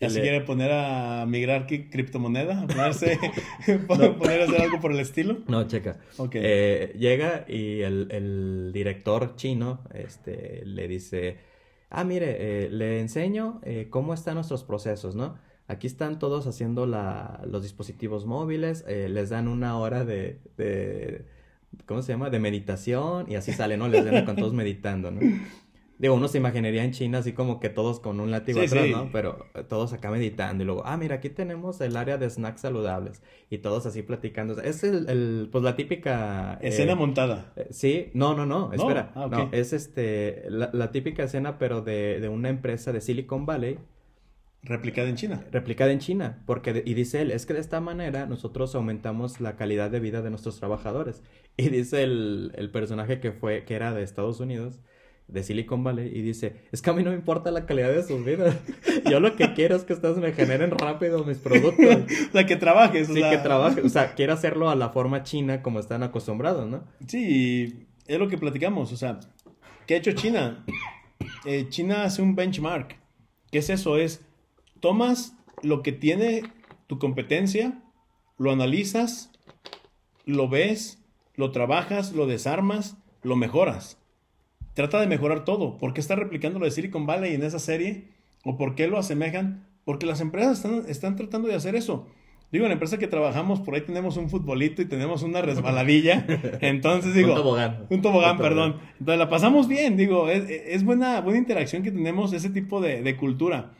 ¿Ya se le- quiere poner a migrar criptomoneda? ¿A ponerse, <laughs> <laughs> poner a hacer algo por el estilo? No, checa. Eh, llega y el, el director chino este, le dice, ah, mire, eh, le enseño eh, cómo están nuestros procesos, ¿no? Aquí están todos haciendo la, los dispositivos móviles, eh, les dan una hora de, de, ¿cómo se llama? De meditación y así sale, ¿no? Les dan con todos meditando, ¿no? Digo, uno se imaginaría en China así como que todos con un látigo Sí, atrás, sí. ¿no? Pero eh, todos acá meditando y luego, ah, mira, aquí tenemos el área de snacks saludables y todos así platicando. O sea, Es el, el, pues la típica... eh, Escena montada. eh, Sí, no, no, no, espera. Ah, ok. No, es este, la, la típica escena, pero de, de una empresa de Silicon Valley Replicada en China. replicada en China. Porque, y dice él, es que de esta manera nosotros aumentamos la calidad de vida de nuestros trabajadores. <laughs> Y dice el, el personaje que fue, que era de Estados Unidos, de Silicon Valley, y dice, es que a mí no me importa la calidad de sus vidas. <laughs> Yo lo que quiero es que ustedes me generen rápido mis productos. <laughs> O sea, que trabajes. o Sí, sea, que trabaje, o sea, quiero hacerlo a la forma china como están acostumbrados, ¿no? Sí, es lo que platicamos. O sea, ¿qué ha hecho China? Eh, China hace un benchmark. ¿Qué es eso? Es, tomas lo que tiene tu competencia, lo analizas, lo ves, lo trabajas, lo desarmas, lo mejoras. Trata de mejorar todo. ¿Por qué está replicando lo de Silicon Valley en esa serie? ¿O por qué lo asemejan? Porque las empresas están, están tratando de hacer eso. Digo, en la empresa que trabajamos, por ahí tenemos un futbolito y tenemos una resbaladilla. <laughs> Entonces digo... Un tobogán. Un tobogán, perdón. Entonces la pasamos bien, digo, es, es buena, buena interacción que tenemos, ese tipo de, de cultura.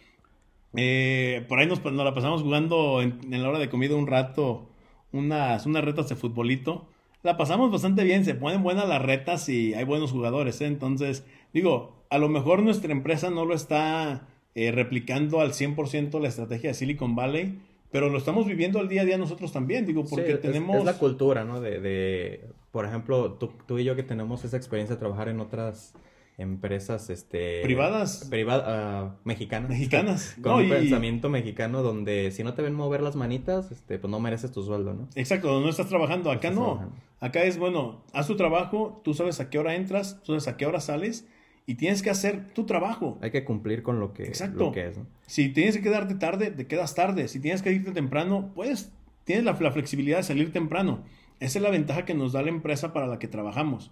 Eh, por ahí nos, nos la pasamos jugando en, en la hora de comida un rato, unas, unas retas de futbolito. La pasamos bastante bien, se ponen buenas las retas y hay buenos jugadores. ¿eh? Entonces, digo, a lo mejor nuestra empresa no lo está eh, replicando al 100% la estrategia de Silicon Valley, pero lo estamos viviendo al día a día nosotros también, digo, porque Sí, es- tenemos... Es, la cultura, ¿no? De, de por ejemplo, tú, tú y yo que tenemos esa experiencia de trabajar en otras empresas, este... Privadas. priva- ah, mexicanas. Mexicanas, <laughs> Con no, un y- pensamiento mexicano donde si no te ven mover las manitas, este, pues no mereces tu sueldo, ¿no? Exacto, no estás trabajando. Acá estás no. trabajando. Acá es, bueno, haz tu trabajo, tú sabes a qué hora entras, tú sabes a qué hora sales y tienes que hacer tu trabajo. Hay que cumplir con lo que, Exacto. lo que es, ¿no? Si tienes que quedarte tarde, te quedas tarde. Si tienes que irte temprano, pues tienes la, la flexibilidad de salir temprano. Esa es la ventaja que nos da la empresa para la que trabajamos.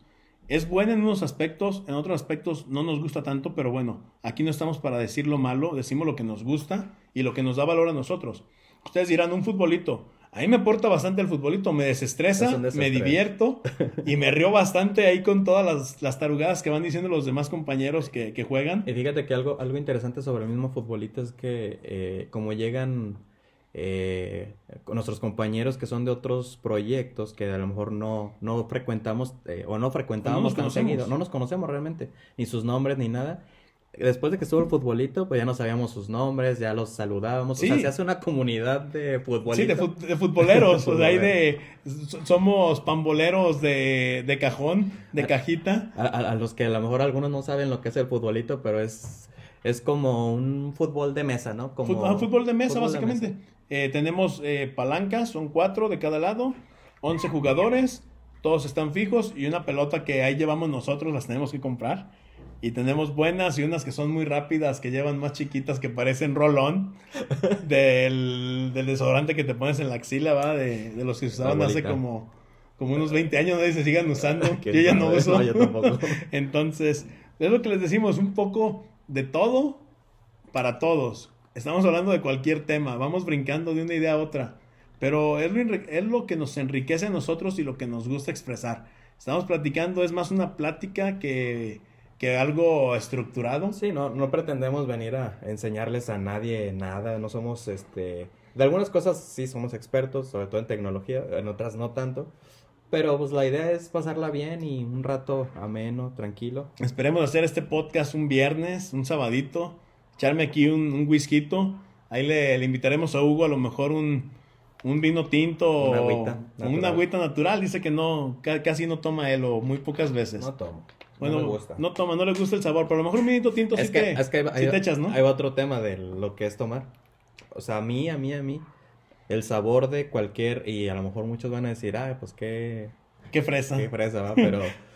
Es buena en unos aspectos, en otros aspectos no nos gusta tanto, pero bueno, aquí no estamos para decir lo malo, decimos lo que nos gusta y lo que nos da valor a nosotros. Ustedes dirán, un futbolito. A mí me aporta bastante el futbolito, me desestresa, me divierto y me río bastante ahí con todas las, las tarugadas que van diciendo los demás compañeros que, que juegan. Y fíjate que algo, algo interesante sobre el mismo futbolito es que eh, como llegan eh, con nuestros compañeros que son de otros proyectos que a lo mejor no, no frecuentamos eh, o no frecuentábamos tan seguido, no nos conocemos realmente, ni sus nombres ni nada. Después de que estuvo el futbolito, pues ya no sabíamos sus nombres, ya los saludábamos. Sí. O sea, se hace una comunidad de futbolistas. Sí, de, fut- de futboleros, o sea, hay de... so- Somos pamboleros de, de cajón, de cajita. A, los que a lo mejor algunos no saben lo que es el futbolito, pero es, es como un fútbol de mesa, ¿no? Como ah, fútbol de mesa, fútbol de básicamente. mesa. Eh, tenemos eh, palancas, son cuatro de cada lado, 11 jugadores, todos están fijos y una pelota que ahí llevamos nosotros, las tenemos que comprar. Y tenemos buenas y unas que son muy rápidas, que llevan más chiquitas, que parecen rolón <laughs> del, del desodorante que te pones en la axila, ¿va? De, de los que se usaban hace como, como unos 20 años, ¿no? Y se sigan usando. <laughs> Yo ¿Quién ya no uso. No, yo tampoco. <laughs> Entonces, es lo que les decimos, un poco de todo para todos. Estamos hablando de cualquier tema, vamos brincando de una idea a otra, pero es lo, es lo que nos enriquece a nosotros y lo que nos gusta expresar. estamos platicando, es más una plática que, que algo estructurado. Sí, no, no pretendemos venir a enseñarles a nadie nada, no somos, este, de algunas cosas sí somos expertos, sobre todo en tecnología, en otras no tanto. Pero pues la idea es pasarla bien y un rato ameno, tranquilo. Esperemos hacer este podcast un viernes, un sabadito, echarme aquí un, un whisky. Ahí le, le, invitaremos a Hugo a lo mejor un, un vino tinto una agüita, natural. una agüita natural. Dice que no, casi no toma él o muy pocas veces. No tomo. Bueno, no, me gusta. no toma, no le gusta el sabor, pero a lo mejor un vinito tinto es sí que, que, es que hay, sí hay, te echas, ¿no? Hay otro tema de lo que es tomar. O sea, a mí, a mí, a mí, el sabor de cualquier, y a lo mejor muchos van a decir, ah, pues qué... Qué fresa. Qué fresa, ¿va? Pero <laughs>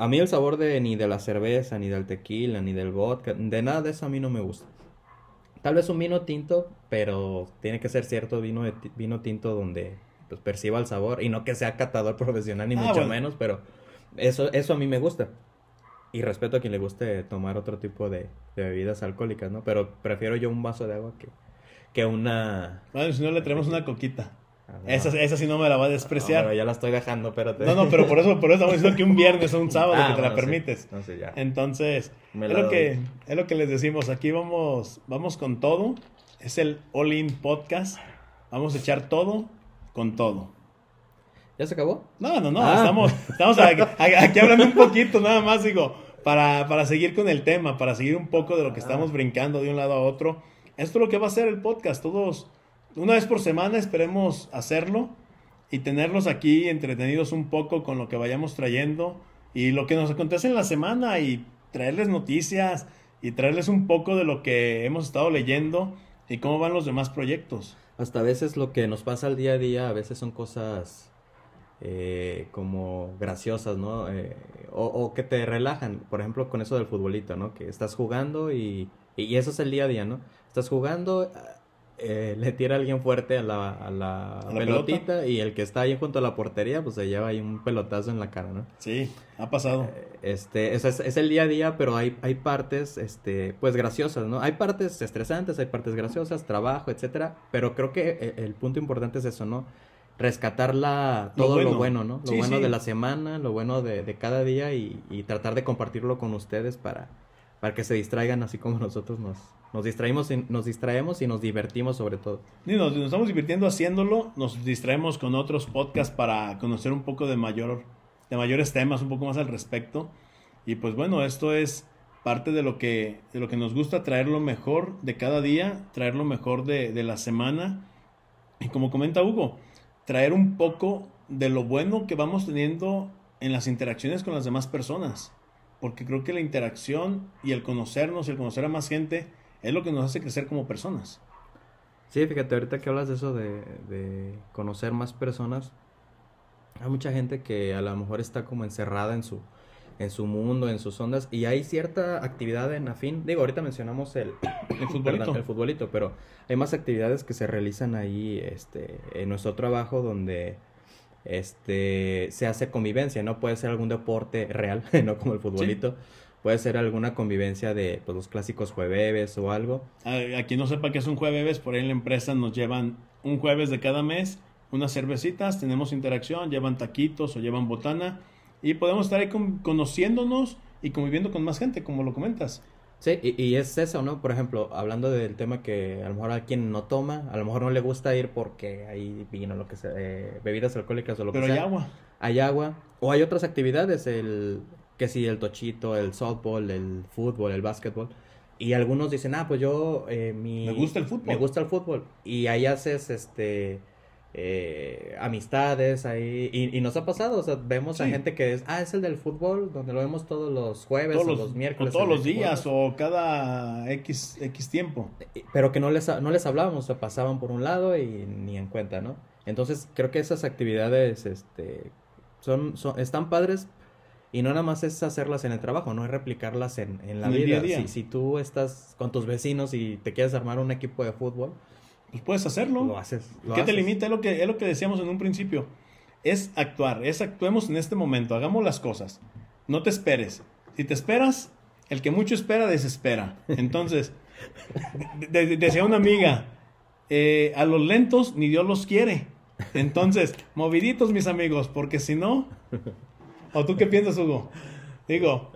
a mí el sabor de ni de la cerveza, ni del tequila, ni del vodka, de nada de eso a mí no me gusta. Tal vez un vino tinto, pero tiene que ser cierto vino, de, vino tinto donde pues, perciba el sabor y no que sea catador <laughs> profesional ni Ah, mucho bueno. menos, pero eso, eso a mí me gusta. Y respeto a quien le guste tomar otro tipo de, de bebidas alcohólicas, ¿no? Pero prefiero yo un vaso de agua que, que una... Bueno, si no le traemos una coquita. No. Esa, esa sí no me la va a No, despreciar. pero ya la estoy dejando, espérate. No, no, pero por eso, por eso estamos diciendo que un viernes o un <laughs> sábado Ah, que te la sí. permites. No sé, ya. Entonces, es lo, que, es lo que les decimos. Aquí vamos, vamos con todo. Es el All In Podcast. Vamos a echar todo con todo. ¿Ya se acabó? No, no, no. Ah. Estamos, estamos aquí, aquí hablando un poquito, nada más, digo, para, para seguir con el tema, para seguir un poco de lo que Ah. estamos brincando de un lado a otro. Esto es lo que va a ser el podcast. Todos, una vez por semana, esperemos hacerlo y tenerlos aquí entretenidos un poco con lo que vayamos trayendo y lo que nos acontece en la semana y traerles noticias y traerles un poco de lo que hemos estado leyendo y cómo van los demás proyectos. Hasta a veces lo que nos pasa al día a día, a veces son cosas eh, como graciosas, ¿no? Eh, o, o que te relajan, por ejemplo, con eso del futbolito, ¿no? Que estás jugando y, y eso es el día a día, ¿no? Estás jugando, eh, le tira alguien fuerte a la, a la ¿A la pelotita y el que está ahí junto a la portería, pues se lleva ahí un pelotazo en la cara, ¿no? Sí, ha pasado. Este, eso es, es el día a día, pero hay, hay partes, este, pues graciosas, ¿no? Hay partes estresantes, hay partes graciosas, trabajo, etcétera, pero creo que eh, el, punto importante es eso, ¿no? Rescatar la, Lo todo bueno. lo bueno, ¿no? Lo Sí, bueno sí. de la semana, lo bueno de, de cada día y, y tratar de compartirlo con ustedes para, para que se distraigan así como nosotros nos, nos distraemos y, nos distraemos y nos divertimos sobre todo. Y nos, nos estamos divirtiendo haciéndolo, nos distraemos con otros podcasts para conocer un poco de mayor, de mayores temas, un poco más al respecto. Y pues bueno, esto es parte de lo que, de lo que nos gusta, traer lo mejor de cada día, traer lo mejor de, de la semana. Y como comenta Hugo, traer un poco de lo bueno que vamos teniendo en las interacciones con las demás personas. Porque creo que la interacción y el conocernos y el conocer a más gente es lo que nos hace crecer como personas. Sí, fíjate, ahorita que hablas de eso de, de conocer más personas, hay mucha gente que a lo mejor está como encerrada en su, en su mundo, en sus ondas, y hay cierta actividad en afín. Digo, ahorita mencionamos el, El futbolito. perdón, el futbolito, pero hay más actividades que se realizan ahí este, en nuestro trabajo donde este, se hace convivencia, ¿no? Puede ser algún deporte real, <laughs> no como el futbolito. Puede ser alguna convivencia de pues, los clásicos jueves o algo. A, quien no sepa que es un jueves, por ahí en la empresa nos llevan un jueves de cada mes, unas cervecitas, tenemos interacción, llevan taquitos o llevan botana y podemos estar ahí con- conociéndonos y conviviendo con más gente, como lo comentas. Sí, y, y es eso, ¿no? Por ejemplo, hablando del tema que a lo mejor a quien no toma, a lo mejor no le gusta ir porque hay vino, lo que sea, eh, bebidas alcohólicas o lo Pero que hay sea. agua. Hay agua. O hay otras actividades, el que sí, el tochito, el softball, el fútbol, el básquetbol. Y algunos dicen, ah, pues yo, eh, mi... Me gusta el fútbol. Me gusta el fútbol. Y ahí haces, este, eh, amistades ahí. Y, y nos ha pasado, o sea, vemos a gente que es, ah, es el del fútbol, donde lo vemos todos los jueves Todos o los, los o miércoles. todos los días o cada X, X tiempo. Pero que no les, no les hablábamos, o sea, pasaban por un lado y ni en cuenta, ¿no? Entonces, creo que esas actividades, este, son, son, están padres y no nada más es hacerlas en el trabajo, no es replicarlas en, en la En vida. día día. Si, si tú estás con tus vecinos y te quieres armar un equipo de fútbol, Pues puedes hacerlo. lo haces. lo ¿Qué te haces. limita? Es lo, que, es lo que decíamos en un principio. Es actuar, es actuemos en este momento, hagamos las cosas. No te esperes. Si te esperas, el que mucho espera, desespera. Entonces, <laughs> de- de- decía una amiga, eh, a los lentos ni Dios los quiere. Entonces, <laughs> moviditos mis amigos, porque si no, ¿O tú qué piensas, Hugo? Digo,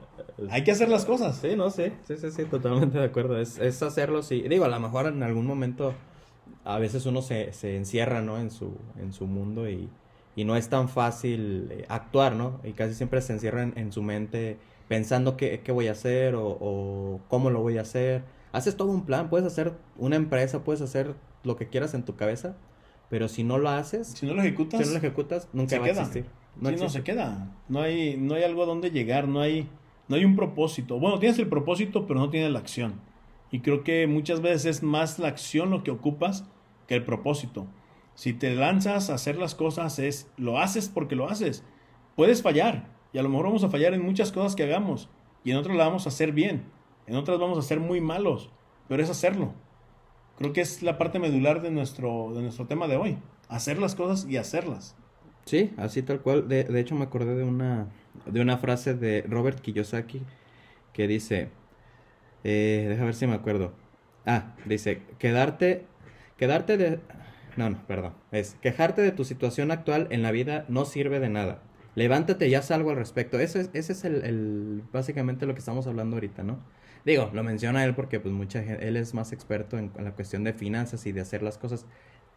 hay que hacer las cosas. Sí, no, sí, sí, sí, sí, totalmente de acuerdo. Es, es hacerlo, sí. Digo, a lo mejor en algún momento, a veces uno se, se encierra, ¿no? En su, en su mundo y, y no es tan fácil eh, actuar, ¿no? Y casi siempre se encierra en, en su mente pensando qué, qué voy a hacer o, o, cómo lo voy a hacer. Haces todo un plan, puedes hacer una empresa, puedes hacer lo que quieras en tu cabeza, pero si no lo haces, si no lo ejecutas, si no lo ejecutas nunca va queda. a existir. No, sí, no se queda. No hay, no hay algo a donde llegar, no hay, no hay un propósito. Bueno, tienes el propósito, pero no tienes la acción. Y creo que muchas veces es más la acción lo que ocupas que el propósito. Si te lanzas a hacer las cosas, es lo haces porque lo haces. Puedes fallar, y a lo mejor vamos a fallar en muchas cosas que hagamos, y en otras la vamos a hacer bien, en otras vamos a ser muy malos, pero es hacerlo. Creo que es la parte medular de nuestro, de nuestro tema de hoy, hacer las cosas y hacerlas. Sí, así tal cual. De, de hecho, me acordé de una, de una frase de Robert Kiyosaki que dice, eh, deja ver si me acuerdo. Ah, dice, quedarte, quedarte de... No, no, perdón. Es, quejarte de tu situación actual en la vida no sirve de nada. Levántate y haz algo al respecto. Ese es, ese es el, el, básicamente lo que estamos hablando ahorita, ¿no? Digo, lo menciona él porque pues mucha gente, él es más experto en, en la cuestión de finanzas y de hacer las cosas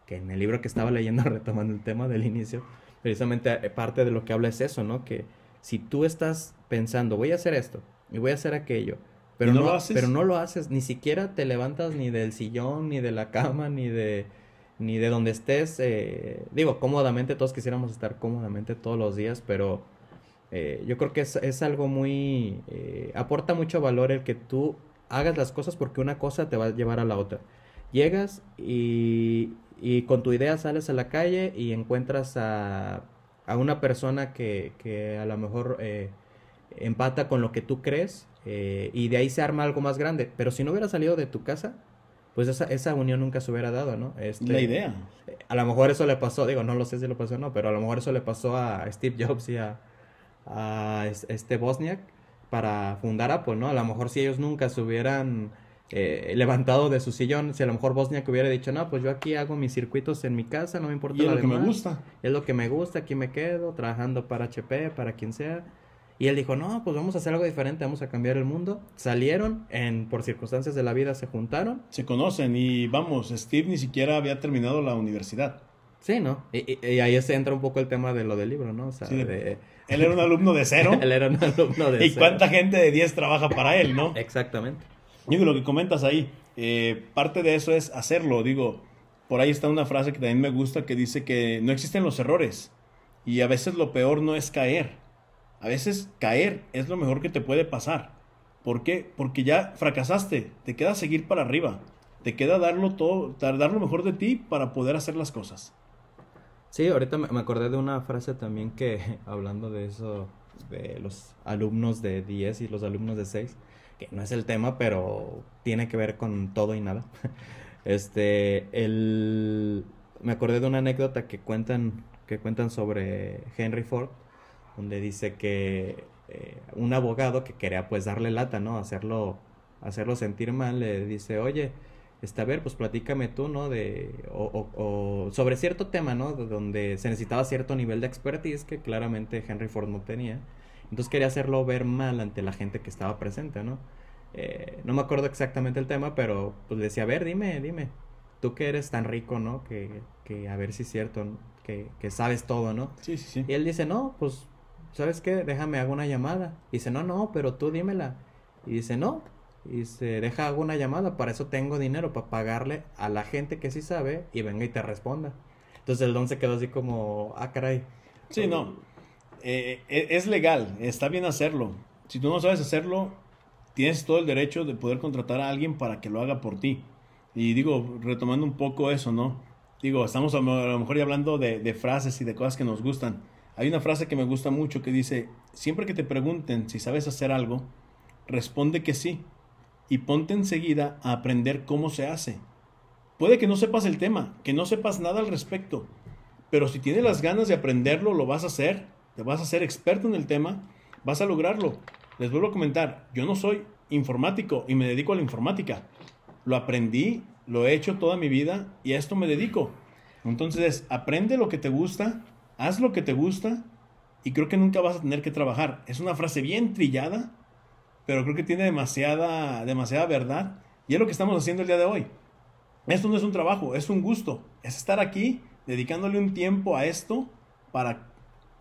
que en el libro que estaba leyendo, <laughs> retomando el tema del inicio, precisamente parte de lo que habla es eso, ¿no? Que si tú estás pensando, voy a hacer esto y voy a hacer aquello, pero no, no, lo haces? pero no lo haces, ni siquiera te levantas ni del sillón, ni de la cama, ni de ni de donde estés, eh, digo, cómodamente, todos quisiéramos estar cómodamente todos los días, pero eh, yo creo que es, es algo muy, eh, aporta mucho valor el que tú hagas las cosas porque una cosa te va a llevar a la otra. Llegas y, y con tu idea sales a la calle y encuentras a, a una persona que, que, a lo mejor eh, empata con lo que tú crees eh, y de ahí se arma algo más grande. Pero si no hubiera salido de tu casa, pues esa, esa unión nunca se hubiera dado, ¿no? Este, la idea. A lo mejor eso le pasó, digo, no lo sé si lo pasó o no, pero a lo mejor eso le pasó a Steve Jobs y a, a este Bosniak para fundar Apple, ¿no? A lo mejor si ellos nunca se hubieran eh, levantado de su sillón, si a lo mejor Bosniak hubiera dicho, no, pues yo aquí hago mis circuitos en mi casa, no me importa y es lo lo que demás, me gusta. es lo que me gusta, aquí me quedo, trabajando para HP, para quien sea. Y él dijo, no, pues vamos a hacer algo diferente, vamos a cambiar el mundo. Salieron, en, por circunstancias de la vida se juntaron. Se conocen y vamos, Steve ni siquiera había terminado la universidad. Sí, ¿no? Y, y, y ahí se entra un poco el tema de lo del libro, ¿no? O sea, Sí, de... de- Él era un alumno de cero. <laughs> él era un alumno de <laughs> ¿Y cero. cuánta gente de 10 trabaja para él, no? Exactamente. Digo, lo que comentas ahí, eh, parte de eso es hacerlo. Digo, por ahí está una frase que también me gusta que dice que no existen los errores. Y a veces lo peor no es caer. A veces caer es lo mejor que te puede pasar. ¿Por qué? Porque ya fracasaste. Te queda seguir para arriba. Te queda darlo todo, dar lo mejor de ti para poder hacer las cosas. Sí, ahorita me acordé de una frase también que, <laughs> hablando de eso, de los alumnos de 10 y los alumnos de 6, que no es el tema, pero tiene que ver con todo y nada. <laughs> Este, el, me acordé de una anécdota que cuentan, que cuentan sobre Henry Ford, donde dice que eh, un abogado que quería pues darle lata, ¿no? Hacerlo, hacerlo sentir mal, le dice, oye, este, a ver, pues platícame tú, ¿no? De, o, o- o sobre cierto tema, ¿no? De donde se necesitaba cierto nivel de expertise que claramente Henry Ford no tenía. Entonces quería hacerlo ver mal ante la gente que estaba presente, ¿no? Eh, no me acuerdo exactamente el tema, pero pues le decía, a ver, dime, dime, tú que eres tan rico, ¿no? Que, que a ver si es cierto, ¿no? que, que sabes todo, ¿no? Sí, sí, sí. Y él dice, no, pues, ¿sabes qué? Déjame, hago una llamada. Y dice, no, no, pero tú dímela. Y dice, no. Y dice, deja, hago una llamada, para eso tengo dinero, para pagarle a la gente que sí sabe y venga y te responda. Entonces el don se quedó así como, ah, caray. Sí, no. Eh, eh, es legal, está bien hacerlo. Si tú no sabes hacerlo, tienes todo el derecho de poder contratar a alguien para que lo haga por ti. Y digo, retomando un poco eso, ¿no? Digo, estamos a lo mejor ya hablando de, de frases y de cosas que nos gustan. Hay una frase que me gusta mucho que dice, siempre que te pregunten si sabes hacer algo, responde que sí y ponte enseguida a aprender cómo se hace. Puede que no sepas el tema, que no sepas nada al respecto, pero si tienes las ganas de aprenderlo, lo vas a hacer, vas a ser experto en el tema, vas a lograrlo. Les vuelvo a comentar, yo no soy informático y me dedico a la informática. Lo aprendí, lo he hecho toda mi vida y a esto me dedico. Entonces, aprende lo que te gusta, haz lo que te gusta y creo que nunca vas a tener que trabajar. Es una frase bien trillada, pero creo que tiene demasiada, demasiada verdad y es lo que estamos haciendo el día de hoy. Esto no es un trabajo, es un gusto, es estar aquí dedicándole un tiempo a esto para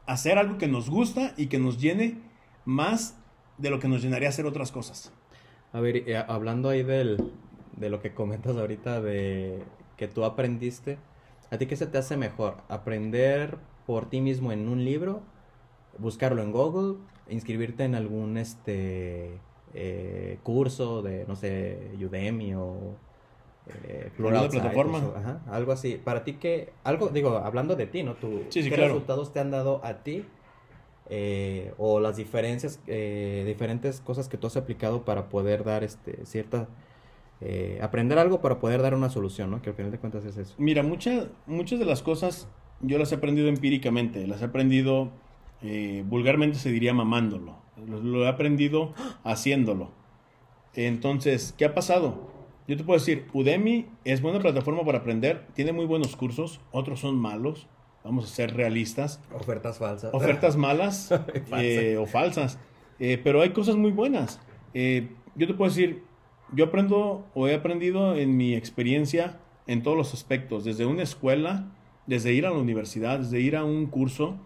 hacer algo que nos gusta y que nos llene más de lo que nos llenaría hacer otras cosas. A ver, eh, hablando ahí del, de lo que comentas ahorita de que tú aprendiste, ¿a ti qué se te hace mejor? ¿Aprender por ti mismo en un libro? ¿Buscarlo en Google? ¿Inscribirte en algún este eh, curso de, no sé, Udemy o eh, plataforma? algo así. Para ti, que algo, digo, hablando de ti, ¿no? Tú, ¿Qué resultados te han dado a ti? Eh, o las diferencias, eh, diferentes cosas que tú has aplicado para poder dar este, cierta eh, aprender algo para poder dar una solución, ¿no? Que al final de cuentas es eso. Mira, muchas muchas de las cosas yo las he aprendido empíricamente, las he aprendido, vulgarmente se diría mamándolo, lo, he aprendido haciéndolo. Entonces, ¿qué ha pasado? Yo te puedo decir, Udemy es buena plataforma para aprender, tiene muy buenos cursos, otros son malos, vamos a ser realistas. Ofertas falsas. Ofertas malas <laughs> eh, o falsas, pero hay cosas muy buenas. yo te puedo decir, yo aprendo o he aprendido en mi experiencia en todos los aspectos, desde una escuela, desde ir a la universidad, desde ir a un curso,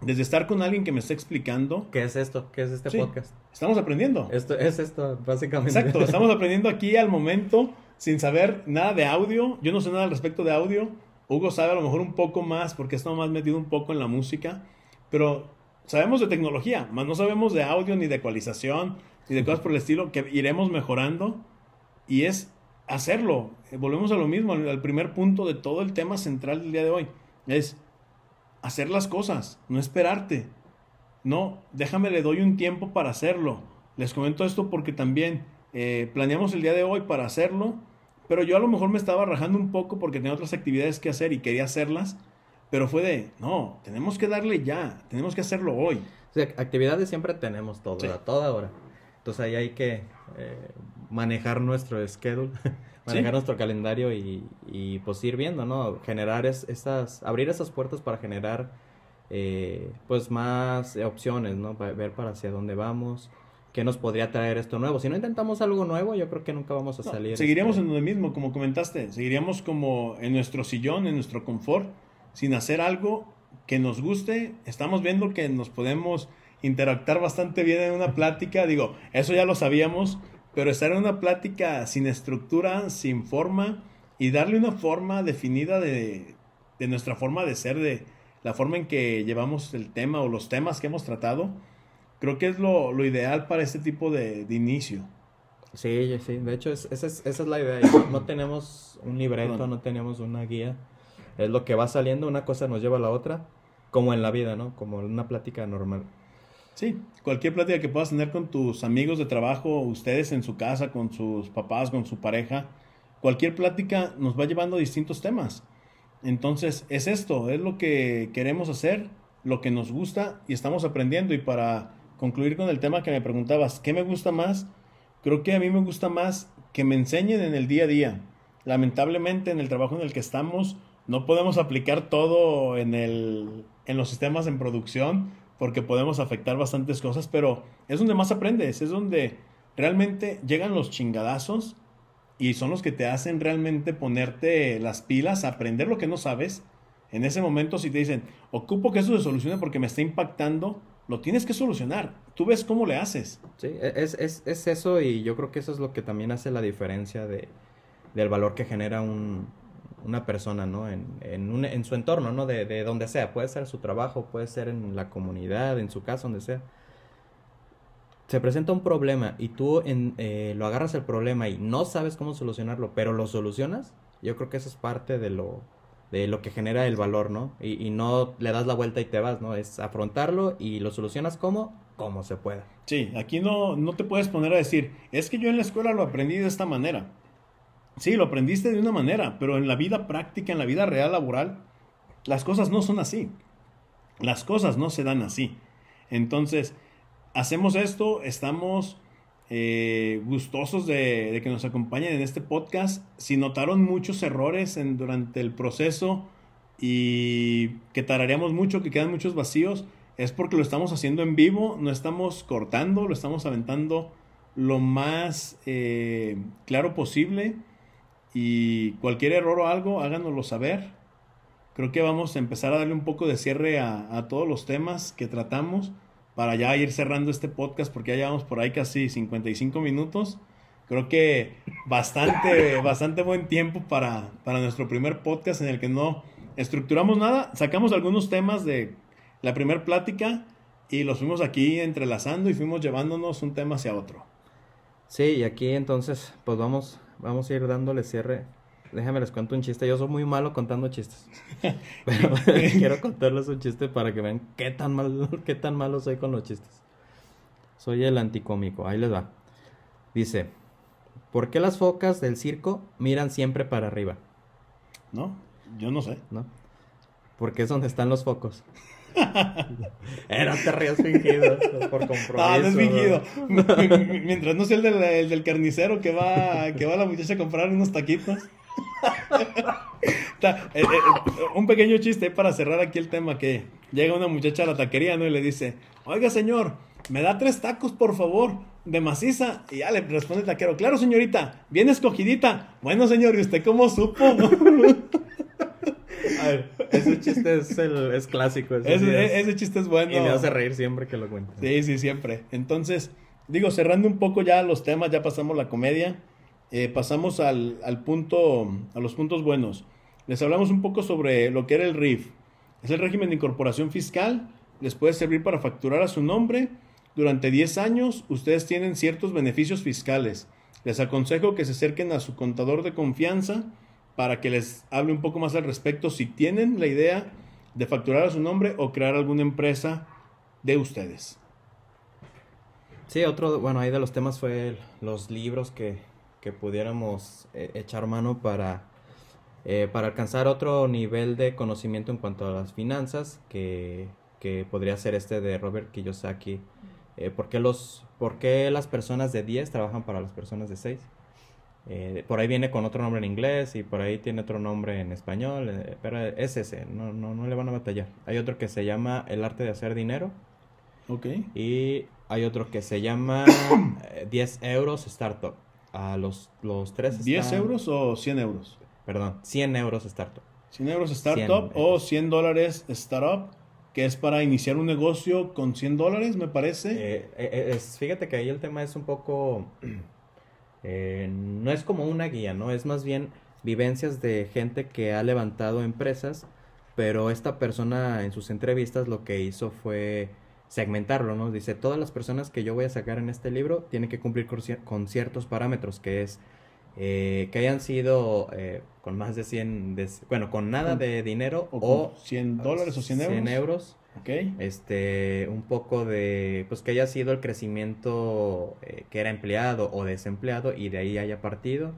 desde estar con alguien que me está explicando. ¿Qué es esto? ¿Qué es este podcast? Estamos aprendiendo. Esto es esto, básicamente. Exacto, <laughs> estamos aprendiendo aquí al momento, sin saber nada de audio. Yo no sé nada al respecto de audio. Hugo sabe a lo mejor un poco más porque está más metido un poco en la música, pero sabemos de tecnología, más no sabemos de audio ni de ecualización y de cosas por el estilo que iremos mejorando y es hacerlo. Volvemos a lo mismo, al primer punto de todo el tema central del día de hoy. Es hacer las cosas, no esperarte. No, déjame, le doy un tiempo para hacerlo. Les comento esto porque también eh, planeamos el día de hoy para hacerlo, pero yo a lo mejor me estaba rajando un poco porque tenía otras actividades que hacer y quería hacerlas, pero fue de, no, tenemos que darle ya, tenemos que hacerlo hoy. actividades siempre tenemos todo, a toda hora. Entonces ahí hay que eh, manejar nuestro schedule, manejar nuestro calendario y, y, pues ir viendo, ¿no? Generar esas, abrir esas puertas para generar eh, pues más opciones, ¿no? Para ver para hacia dónde vamos, qué nos podría traer esto nuevo. Si no intentamos algo nuevo, yo creo que nunca vamos a salir. Seguiríamos este, en donde mismo, como comentaste, seguiríamos como en nuestro sillón, en nuestro confort, sin hacer algo que nos guste. Estamos viendo que nos podemos interactuar bastante bien en una plática. Digo, eso ya lo sabíamos, pero estar en una plática sin estructura, sin forma y darle una forma definida de, de nuestra forma de ser, de la forma en que llevamos el tema o los temas que hemos tratado, creo que es lo, lo ideal para este tipo de, de inicio. Sí, sí, de hecho esa, es, esa es la idea. No tenemos un libreto, no tenemos una guía. Es lo que va saliendo, una cosa nos lleva a la otra, como en la vida, ¿no? Como una plática normal. Sí, cualquier plática que puedas tener con tus amigos de trabajo, ustedes en su casa, con sus papás, con su pareja, cualquier plática nos va llevando a distintos temas. Entonces, es esto, es lo que queremos hacer, lo que nos gusta y estamos aprendiendo. Y para concluir con el tema que me preguntabas, ¿qué me gusta más? Creo que a mí me gusta más que me enseñen en el día a día. Lamentablemente en el trabajo en el que estamos no podemos aplicar todo en, el, en los sistemas en producción porque podemos afectar bastantes cosas, pero es donde más aprendes, es donde realmente llegan los chingadazos y son los que te hacen realmente ponerte las pilas, aprender lo que no sabes. En ese momento, si te dicen, ocupo que eso se solucione porque me está impactando, lo tienes que solucionar. Tú ves cómo le haces. Sí, es, es, es eso y yo creo que eso es lo que también hace la diferencia de, del valor que genera un, una persona, ¿no? En, en, su entorno, ¿no? De, de, donde sea. Puede ser su trabajo, puede ser en la comunidad, en su casa, donde sea. Se presenta un problema y tú eh, lo agarras el problema y no sabes cómo solucionarlo, pero lo solucionas. Yo creo que eso es parte de lo, de lo que genera el valor, ¿no? Y, y no le das la vuelta y te vas, ¿no? Es afrontarlo y lo solucionas como, como se pueda. Sí, aquí no, no te puedes poner a decir, es que yo en la escuela lo aprendí de esta manera. Sí, lo aprendiste de una manera, pero en la vida práctica, en la vida real laboral, las cosas no son así. Las cosas no se dan así. Entonces, hacemos esto, estamos eh, gustosos de, que nos acompañen en este podcast. Si notaron muchos errores durante el proceso y que tarareamos mucho, que quedan muchos vacíos, es porque lo estamos haciendo en vivo, no estamos cortando, lo estamos aventando lo más eh, claro posible. Y cualquier error o algo, háganoslo saber. Creo que vamos a empezar a darle un poco de cierre a, a todos los temas que tratamos para ya ir cerrando este podcast porque ya llevamos por ahí casi 55 minutos. Creo que bastante, <laughs> bastante buen tiempo para, para nuestro primer podcast en el que no estructuramos nada. Sacamos algunos temas de la primera plática y los fuimos aquí entrelazando y fuimos llevándonos un tema hacia otro. Sí, y aquí entonces, pues vamos, vamos a ir dándole cierre. Déjame les cuento un chiste. Yo soy muy malo contando chistes. <laughs> Pero <laughs> quiero contarles un chiste para que vean qué tan mal, <laughs> qué tan malo soy con los chistes. Soy el anticómico. Ahí les va. Dice, ¿por qué las focas del circo miran siempre para arriba? ¿No? Yo no sé. ¿No? Porque es donde están los focos. <laughs> Era te rías fingido por <laughs> compromiso. Ah, no es fingido. <laughs> Mientras no sea el del, el del, carnicero que va, que va la muchacha a comprar unos taquitos. Está, eh, eh, un pequeño chiste para cerrar aquí el tema que llega una muchacha a la taquería ¿no? y le dice, oiga señor, me da tres tacos por favor de maciza y ya le responde el taquero, claro señorita, bien escogidita. Bueno señor, ¿y usted cómo supo? Ver, ese chiste es, el, es clásico. Ese, ese, ese, chiste es bueno. Y me hace reír siempre que lo cuento. Sí, sí, siempre. Entonces, digo, cerrando un poco ya los temas, ya pasamos la comedia, eh, pasamos al, al, punto, a los puntos buenos. Les hablamos un poco sobre lo que era el RIF. Es el régimen de incorporación fiscal. Les puede servir para facturar a su nombre. Durante 10 años, ustedes tienen ciertos beneficios fiscales. Les aconsejo que se acerquen a su contador de confianza para que les hable un poco más al respecto si tienen la idea de facturar a su nombre o crear alguna empresa de ustedes. Sí, otro, bueno, ahí de los temas fue los libros que, que pudiéramos eh, echar mano para, eh, para alcanzar otro nivel de conocimiento en cuanto a las finanzas, que, que podría ser este de Robert Kiyosaki. Eh, ¿por, qué los, ¿Por qué las personas de 10 trabajan para las personas de 6? Eh, por ahí viene con otro nombre en inglés y por ahí tiene otro nombre en español, eh, pero es ese, no, no, no le van a batallar. Hay otro que se llama El arte de hacer dinero. Ok. Y hay otro que se llama <coughs> 10 euros startup. A los, los tres ¿10 están... euros o 100 euros? Perdón, 100 euros startup. 100 euros startup 100 o 100 dólares startup, que es para iniciar un negocio con 100 dólares, me parece. Eh, eh, es, fíjate que ahí el tema es un poco... Eh, no es como una guía, ¿no? Es más bien vivencias de gente que ha levantado empresas, pero esta persona en sus entrevistas lo que hizo fue segmentarlo, ¿no? Dice, todas las personas que yo voy a sacar en este libro tienen que cumplir con ciertos parámetros, que es eh, que hayan sido eh, con más de 100, de, bueno, con nada de dinero o, o 100 dólares o 100 euros. 100 euros Okay. Este, un poco de, pues que haya sido el crecimiento eh, que era empleado o desempleado y de ahí haya partido.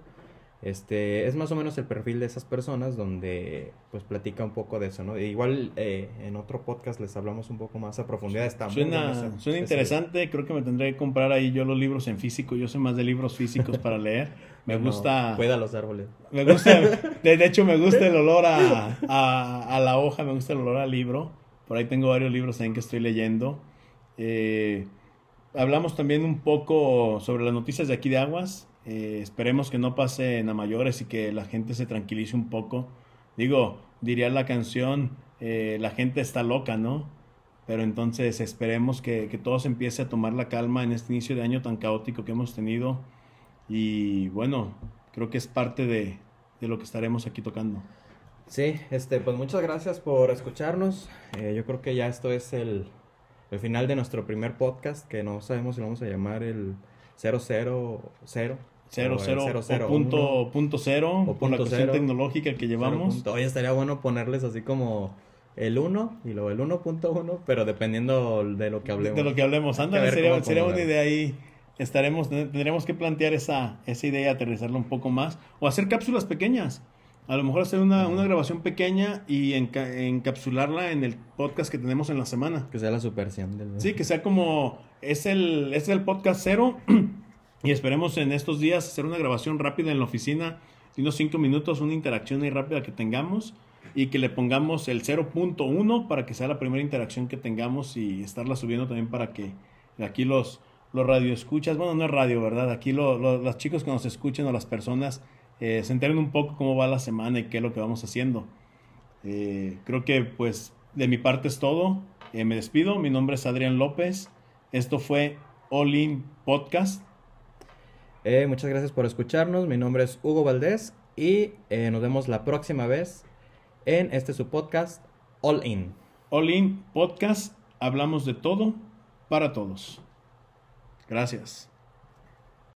Este, es más o menos el perfil de esas personas donde pues platica un poco de eso, ¿no? E igual eh, en otro podcast les hablamos un poco más a profundidad. Está suena, bueno suena interesante, creo que me tendré que comprar ahí yo los libros en físico, yo soy más de libros físicos para leer. <laughs> Me no, gusta... Cuida los árboles. Me gusta, <laughs> de, de, hecho me gusta el olor a, a, a la hoja, me gusta el olor al libro. Por ahí tengo varios libros en que estoy leyendo. Eh, hablamos también un poco sobre las noticias de aquí de Aguas. Eh, esperemos que no pasen a mayores y que la gente se tranquilice un poco. Digo, diría la canción, eh, la gente está loca, ¿no? Pero entonces esperemos que, que todo se empiece a tomar la calma en este inicio de año tan caótico que hemos tenido. Y bueno, creo que es parte de, de lo que estaremos aquí tocando. Sí, este, pues muchas gracias por escucharnos. Eh, yo creo que ya esto es el, el, final de nuestro primer podcast, que no sabemos si lo vamos a llamar el 000. 00 cero, cero, cero, o punto, punto cero, o por la cuestión cero, tecnológica que llevamos. Oye, estaría bueno ponerles así como el 1 y luego el 1.1, pero dependiendo de lo que hablemos. De lo que hablemos, ándale, sería, sería una idea ahí. Estaremos, tendremos que plantear esa, esa idea, aterrizarla un poco más, o hacer cápsulas pequeñas. A lo mejor hacer una, una grabación pequeña y enca encapsularla en el podcast que tenemos en la semana. Que sea la supersión del... Sí, que sea como... Es el, es el podcast cero <clears throat> y esperemos en estos días hacer una grabación rápida en la oficina de unos cinco minutos, una interacción ahí rápida que tengamos y que le pongamos el 0.1 para que sea la primera interacción que tengamos y estarla subiendo también para que aquí los, los radioescuchas, bueno, no es radio, ¿verdad? Aquí los chicos que nos escuchen o las personas eh, se enteren un poco cómo va la semana y qué es lo que vamos haciendo. Eh, creo que pues de mi parte es todo. Eh, me despido. Mi nombre es Adrián López. Esto fue All In Podcast. muchas gracias por escucharnos. Mi nombre es Hugo Valdés y nos vemos la próxima vez en este su podcast All In. All In Podcast. Hablamos de todo para todos. Gracias.